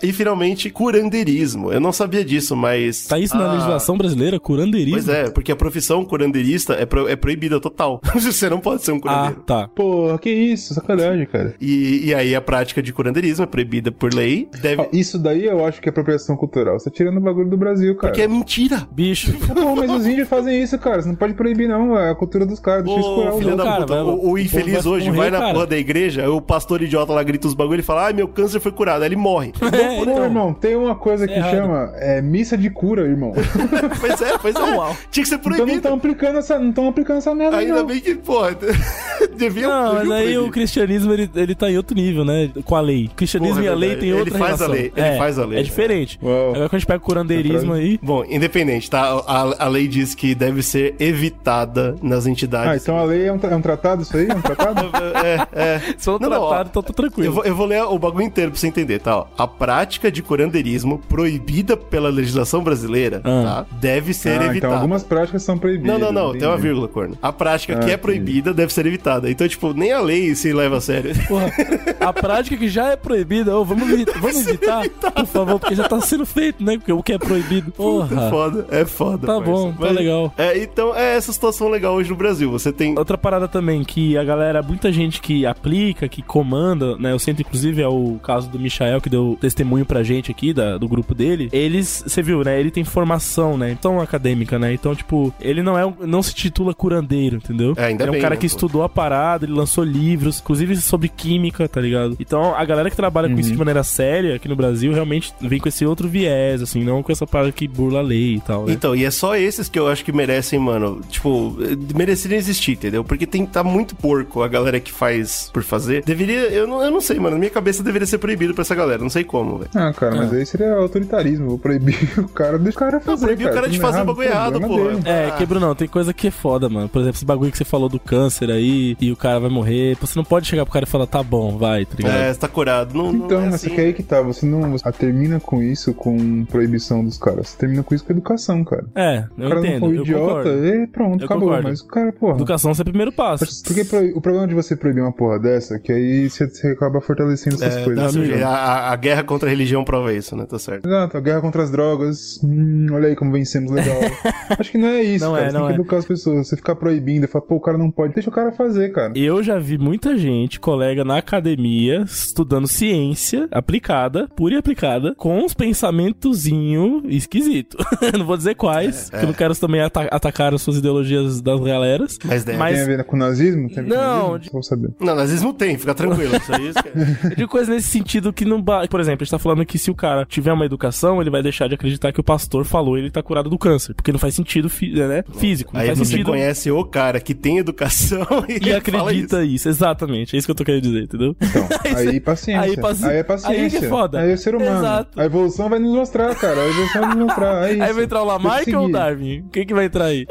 E finalmente, curandeirismo. Eu não sabia disso, mas. Tá isso na legislação brasileira, curandeirismo? Pois é, porque a profissão curandeirista é, pro... é proibida total. Você não pode ser um curandeiro. Ah, tá. Pô, que isso, sacanagem, cara. E, e aí a prática de curandeirismo é proibida por lei. Deve... Ah, isso daí eu acho que é apropriação cultural. Você tá tirando o bagulho do Brasil, cara. Porque é mentira. Bicho. Pô, mas os índios fazem isso, cara. Você não pode proibir, não. É a cultura dos caras. Deixa isso curar filho da cara, puta. vai- o, o infeliz vai hoje morrer, vai na cara. porra da igreja, o pastor idiota lá grita os bagulho e fala: Ai, meu câncer foi curado. Aí ele morre. É, Pô, então. irmão, tem uma coisa que errado. chama é, missa de cura, irmão. pois é, pois é. Uau. Tinha que ser então não proibido. estão aplicando essa, não estão aplicando essa merda, Ainda não. bem que, porra, devia Não, mas aí proibir. o cristianismo, ele, ele tá em outro nível, né? Com a lei. O cristianismo Porra, é e a lei verdade. tem Ele outra faz a lei, ele é, faz a lei. É diferente. Uau. Agora quando a gente pega o curandeirismo aí... Bom, independente, tá? A, a lei diz que deve ser evitada nas entidades. Ah, então a lei é um, tra- é um tratado isso aí? É um tratado? É, é. Se for Não, não, ó, tratado, então tá tranquilo. Eu vou, eu vou ler o bagulho inteiro pra você entender, tá? ó. A prática de curandeirismo proibida pela legislação brasileira, Ah. tá? Deve ser ah, evitada. então algumas práticas são proibidas. Não, não, não, tem uma entendi. vírgula, corno. A prática Ah, que é entendi. proibida deve ser evitada. Então, tipo, nem a lei se leva a sério. Porra, a prática que já é proibida, ô, vamos, vamos evitar, por favor, porque já tá sendo feito, né? Porque o que é proibido. É Porra. foda, é foda. Tá parça. bom, tá legal. É, então, é essa situação legal hoje no Brasil. Você tem. Outra parada também, que a galera, muita gente que aplica, que comanda, né? Eu sinto, inclusive, é o caso do Michael, que deu testemunho pra gente aqui, da- do grupo dele. Eles, você viu, né? Ele tem formação, né? Então, acadêmica, né? Então, tipo, ele não é um- não se titula curandeiro, entendeu? É, ainda ele é um bem, cara né, que pô. estudou a parada, ele lançou livros, inclusive sobre química, tá ligado? Então, a galera que trabalha com isso de maneira séria aqui no Brasil realmente vem com esse outro viés, assim, não com essa parada que burla a lei e tal, né? Então, e é só esses que eu acho que merecem, mano, tipo, merecerem existir, entendeu? Porque tem tá muito porco a galera que faz por fazer. Deveria, eu não, eu não sei, mano, minha cabeça deveria ser proibido pra essa galera, não sei como, velho. Ah, cara, mas aí seria autoritarismo. Vou proibir o cara, deixa o cara fazer. proibir o cara de Tudo fazer o errado, bagulho errado, problema porra. dele. É, que Bruno, tem coisa que é foda, mano. Por exemplo, esse bagulho que você falou do câncer aí e, o cara vai morrer. Você não pode chegar pro cara e falar, tá bom, vai, tá ligado? É, você tá curado. Não, não Então, é mas assim. que aí que tá, você não você termina com isso com proibição dos caras. Você termina com isso com educação, cara. É, O eu cara entendo. não for eu idiota, e pronto, Eu acabou. concordo. Mas o cara, porra. Educação é o primeiro passo. Porque o problema de você proibir uma porra dessa é que aí você, acaba fortalecendo essas É, coisas. a, a- a guerra contra a religião prova isso, né? Tá certo. Exato, a guerra contra as drogas. Hum, olha aí como vencemos legal. Acho que não é isso, Não cara. é, você não tem que é. educar as pessoas. Você ficar proibindo e falar, pô, o cara não pode. Deixa o cara fazer, cara. Eu já vi muita gente, colega na academia, estudando ciência aplicada, pura e aplicada, com uns pensamentozinho esquisito. não vou dizer quais, porque eu não quero também ata- atacar as suas ideologias das galeras. Mas deve. Mas- Tem a ver com o nazismo? Tem Não, nazismo? Vou saber. Não, nazismo tem, fica tranquilo. Isso aí isso que é. Eu digo coisa nesse sentido que não. ba- Por exemplo, gente tá falando que se o cara tiver uma educação, ele vai deixar de acreditar que o pastor falou ele tá curado do câncer. Porque não faz sentido fi- né? físico. Não Aí faz você sentido. conhece o cara que tem educação e, E ele acredita isso. exatamente. É isso que eu tô querendo dizer, entendeu? Então, aí paciência. aí Aí, paci- é paciência. aí que é foda. Aí é ser humano. Exato. A evolução vai nos mostrar, cara. A evolução vai nos mostrar. É isso. Aí vai entrar o Lamarck ou o. Darwin? Quem que vai entrar aí?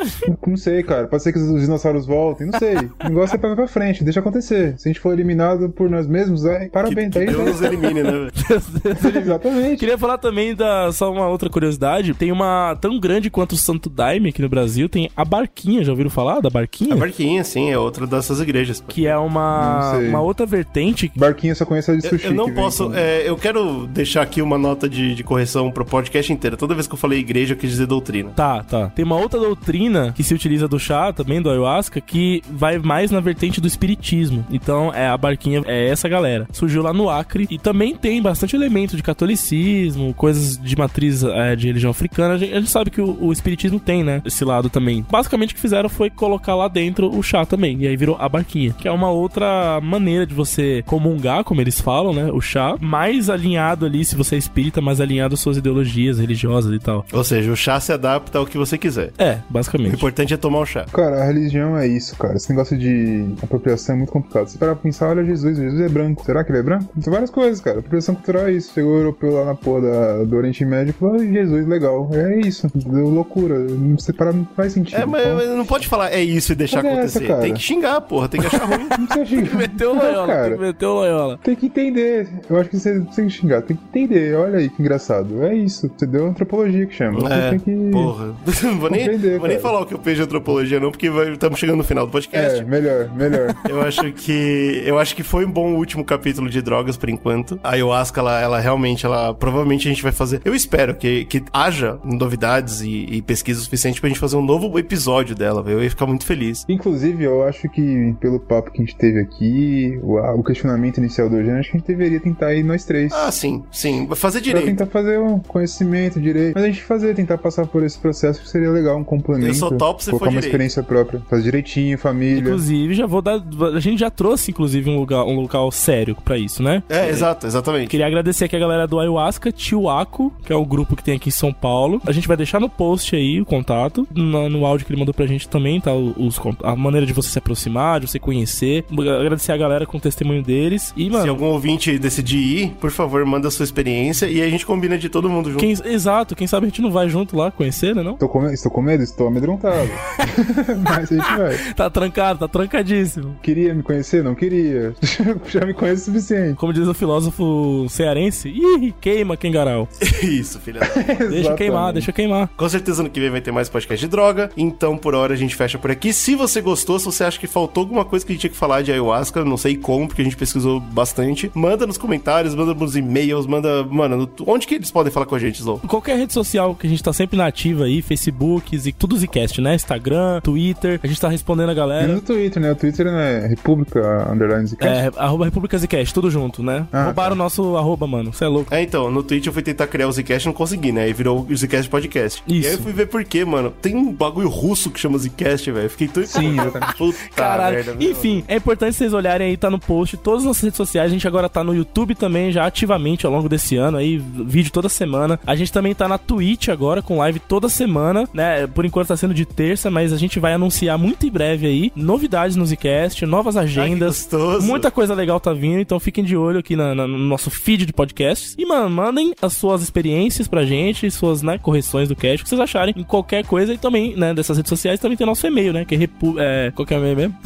Não sei, cara. Pode ser que os dinossauros voltem. Não sei. O negócio é pra, pra frente. Deixa acontecer. Se a gente for eliminado por nós mesmos, aí, parabéns. Que, Aí, que Deus nos elimine, né? velho? Exatamente. Queria falar também da. Só uma outra curiosidade. Tem uma tão grande quanto o Santo Daime aqui no Brasil. Tem a Barquinha. Já ouviram falar da Barquinha? A barquinha, sim, é outra dessas igrejas. Que é uma, Não uma outra vertente. Barquinha só conhece a de Eu, sushi. eu não que vem posso. é, eu quero deixar aqui uma nota de, de correção pro podcast inteiro. Toda vez que eu falei igreja, eu quis dizer doutrina. Tá, tá. Tem uma outra doutrina que se utiliza do chá, também do ayahuasca, que vai mais na vertente do espiritismo. Então, é a barquinha é essa galera. Surgiu lá no Acre e também tem bastante elemento de catolicismo, coisas de matriz é, de religião africana. A gente, a gente sabe que o, o espiritismo tem, né? Esse lado também. Basicamente, o que fizeram foi colocar lá dentro o chá também. E aí virou a barquinha, que é uma outra maneira de você comungar, como eles falam, né? O chá, mais alinhado ali, se você é espírita, mais alinhado às suas ideologias religiosas e tal. Ou seja, o chá se adapta ao que você quiser. É, O basicamente. importante é tomar o chá. Cara, a religião é isso, cara. Esse negócio de apropriação é muito complicado. Se parar pra pensar, olha Jesus, Jesus é branco. Será que ele é branco? Tem várias coisas, cara. Apropriação cultural é isso. Chegou o europeu lá na porra da- do Oriente Médio e falou, "Ai, Jesus, legal. É isso. Deu loucura. Não se parar, não faz sentido. É, mas, Então, mas não pode falar é isso e deixar Mas é essa, acontecer. tem que xingar, porra. Tem que achar ruim. Não precisa xingar. Meteu o Não, Loyola, tem que meter o Loyola. Tem que entender. Eu acho que você tem que xingar. Tem que entender. Olha aí que engraçado. É isso. Você deu antropologia que chama. É, tem que. porra. Não vou nem, vou nem falar o que eu penso de antropologia, não, porque estamos chegando no final do podcast. É, melhor, melhor. Eu acho que eu acho que foi um bom último capítulo de drogas por enquanto. A ayahuasca, ela, ela realmente, ela provavelmente a gente vai fazer. Eu espero que, que haja novidades e, e pesquisa suficiente pra gente fazer um novo episódio dela. velho. Eu ia ficar muito feliz. Inclusive, eu acho que pelo papo que a gente teve aqui, o, o questionamento inicial do Eugênio, acho que a gente deveria tentar ir nós três. Ah, sim, sim. Fazer Pra direito. tentar fazer um conhecimento direito. Mas a gente fazer, tentar passar por esse processo que seria legal, um complemento. Eu sou top se colocar for uma direito. experiência própria. Fazer direitinho, família. Inclusive, já vou dar. A gente já trouxe, inclusive, um lugar, um local sério pra isso, né? É, exato, exatamente. Queria agradecer aqui a galera do Ayahuasca, Tiwaco, que é o grupo que tem aqui em São Paulo. A gente vai deixar no post aí o contato. No, no áudio que ele mandou pra gente também, tá? Os, a maneira de você se aproximar, de você conhecer. Agradecer a galera com o testemunho deles. E, Se mano. algum ouvinte decidir ir, por favor, manda a sua experiência e aí a gente combina de todo mundo junto. Quem, exato, quem sabe a gente não vai junto lá conhecer, né? Não? Tô com, estou com medo? Estou amedrontado. Mas a gente vai. Tá trancado, tá trancadíssimo. Queria me conhecer? Não queria. Já me conheço o suficiente. Como diz o filósofo cearense, ih, queima Kengarau. Isso, filha da... Deixa queimar, deixa queimar. Com certeza no que vem vai ter mais podcast de droga. Então, por hora, a gente fecha por aqui. Se você gostou, se você acha que faltou alguma coisa que a gente tinha que falar de ayahuasca, não sei como, porque a gente pesquisou bastante, manda nos comentários, manda nos e-mails, manda. Mano, no- onde que eles podem falar com a gente, Slow? Qualquer rede social que a gente tá sempre na ativa aí, Facebook, e tudo Zcast, né? Instagram, Twitter, a gente tá respondendo a galera. no Twitter, né? O Twitter é República Underline Zcast. É, arroba República Zcast, tudo junto, né? Ah, Roubaram tá. o nosso arroba, mano. Você é louco. É, então, no Twitch eu fui tentar criar o Zcast e não consegui, né? E virou o Zcast Podcast. Isso. E aí eu fui ver por quê, mano. Tem um bagulho russo que chama Zcast, velho. Fiquei tão Sim. Puta Caralho. merda. Enfim, é importante vocês olharem aí, tá no post, todas as nossas redes sociais. A gente agora tá no YouTube também, já ativamente ao longo desse ano aí, vídeo toda semana. A gente também tá na Twitch agora, com live toda semana, né? Por enquanto tá sendo de terça, mas a gente vai anunciar muito em breve aí novidades no Zcast, novas Ai, agendas. gostoso. Muita coisa legal tá vindo, então fiquem de olho aqui na- na- no nosso feed de podcasts. E, mano, mandem as suas experiências pra gente, suas, né, correções do cast, o que vocês acharem em qualquer coisa. E também, né, dessas redes sociais, também tem nosso e-mail, né, que é repu... É, qual que é o e-mail mesmo?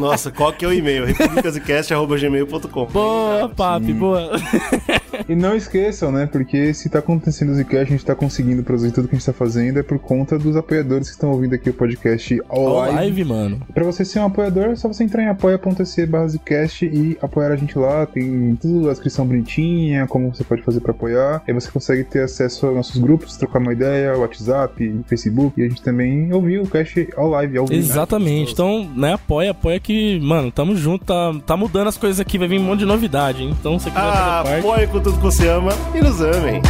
Nossa, qual que é o e-mail? republicasicast.gmail.com Boa, papi, boa. E não esqueçam, né? Porque se tá acontecendo o Zcast, a gente tá conseguindo produzir tudo que a gente tá fazendo é por conta dos apoiadores que estão ouvindo aqui o podcast ao Ao live. live, mano. Pra você ser um apoiador, é só você entrar em apoia.se barra e apoiar a gente lá. Tem tudo, a descrição bonitinha, como você pode fazer pra apoiar. Aí você consegue ter acesso aos nossos grupos, trocar uma ideia, WhatsApp, Facebook. E a gente também ouviu o cast ao live, ao vivo. Exatamente. Então, né, apoia, apoia que, mano, tamo junto, tá, tá mudando as coisas aqui, vai vir um monte de novidade, hein? Então, você quiser Ah, fazer parte. apoie com tudo que você ama e nos amem.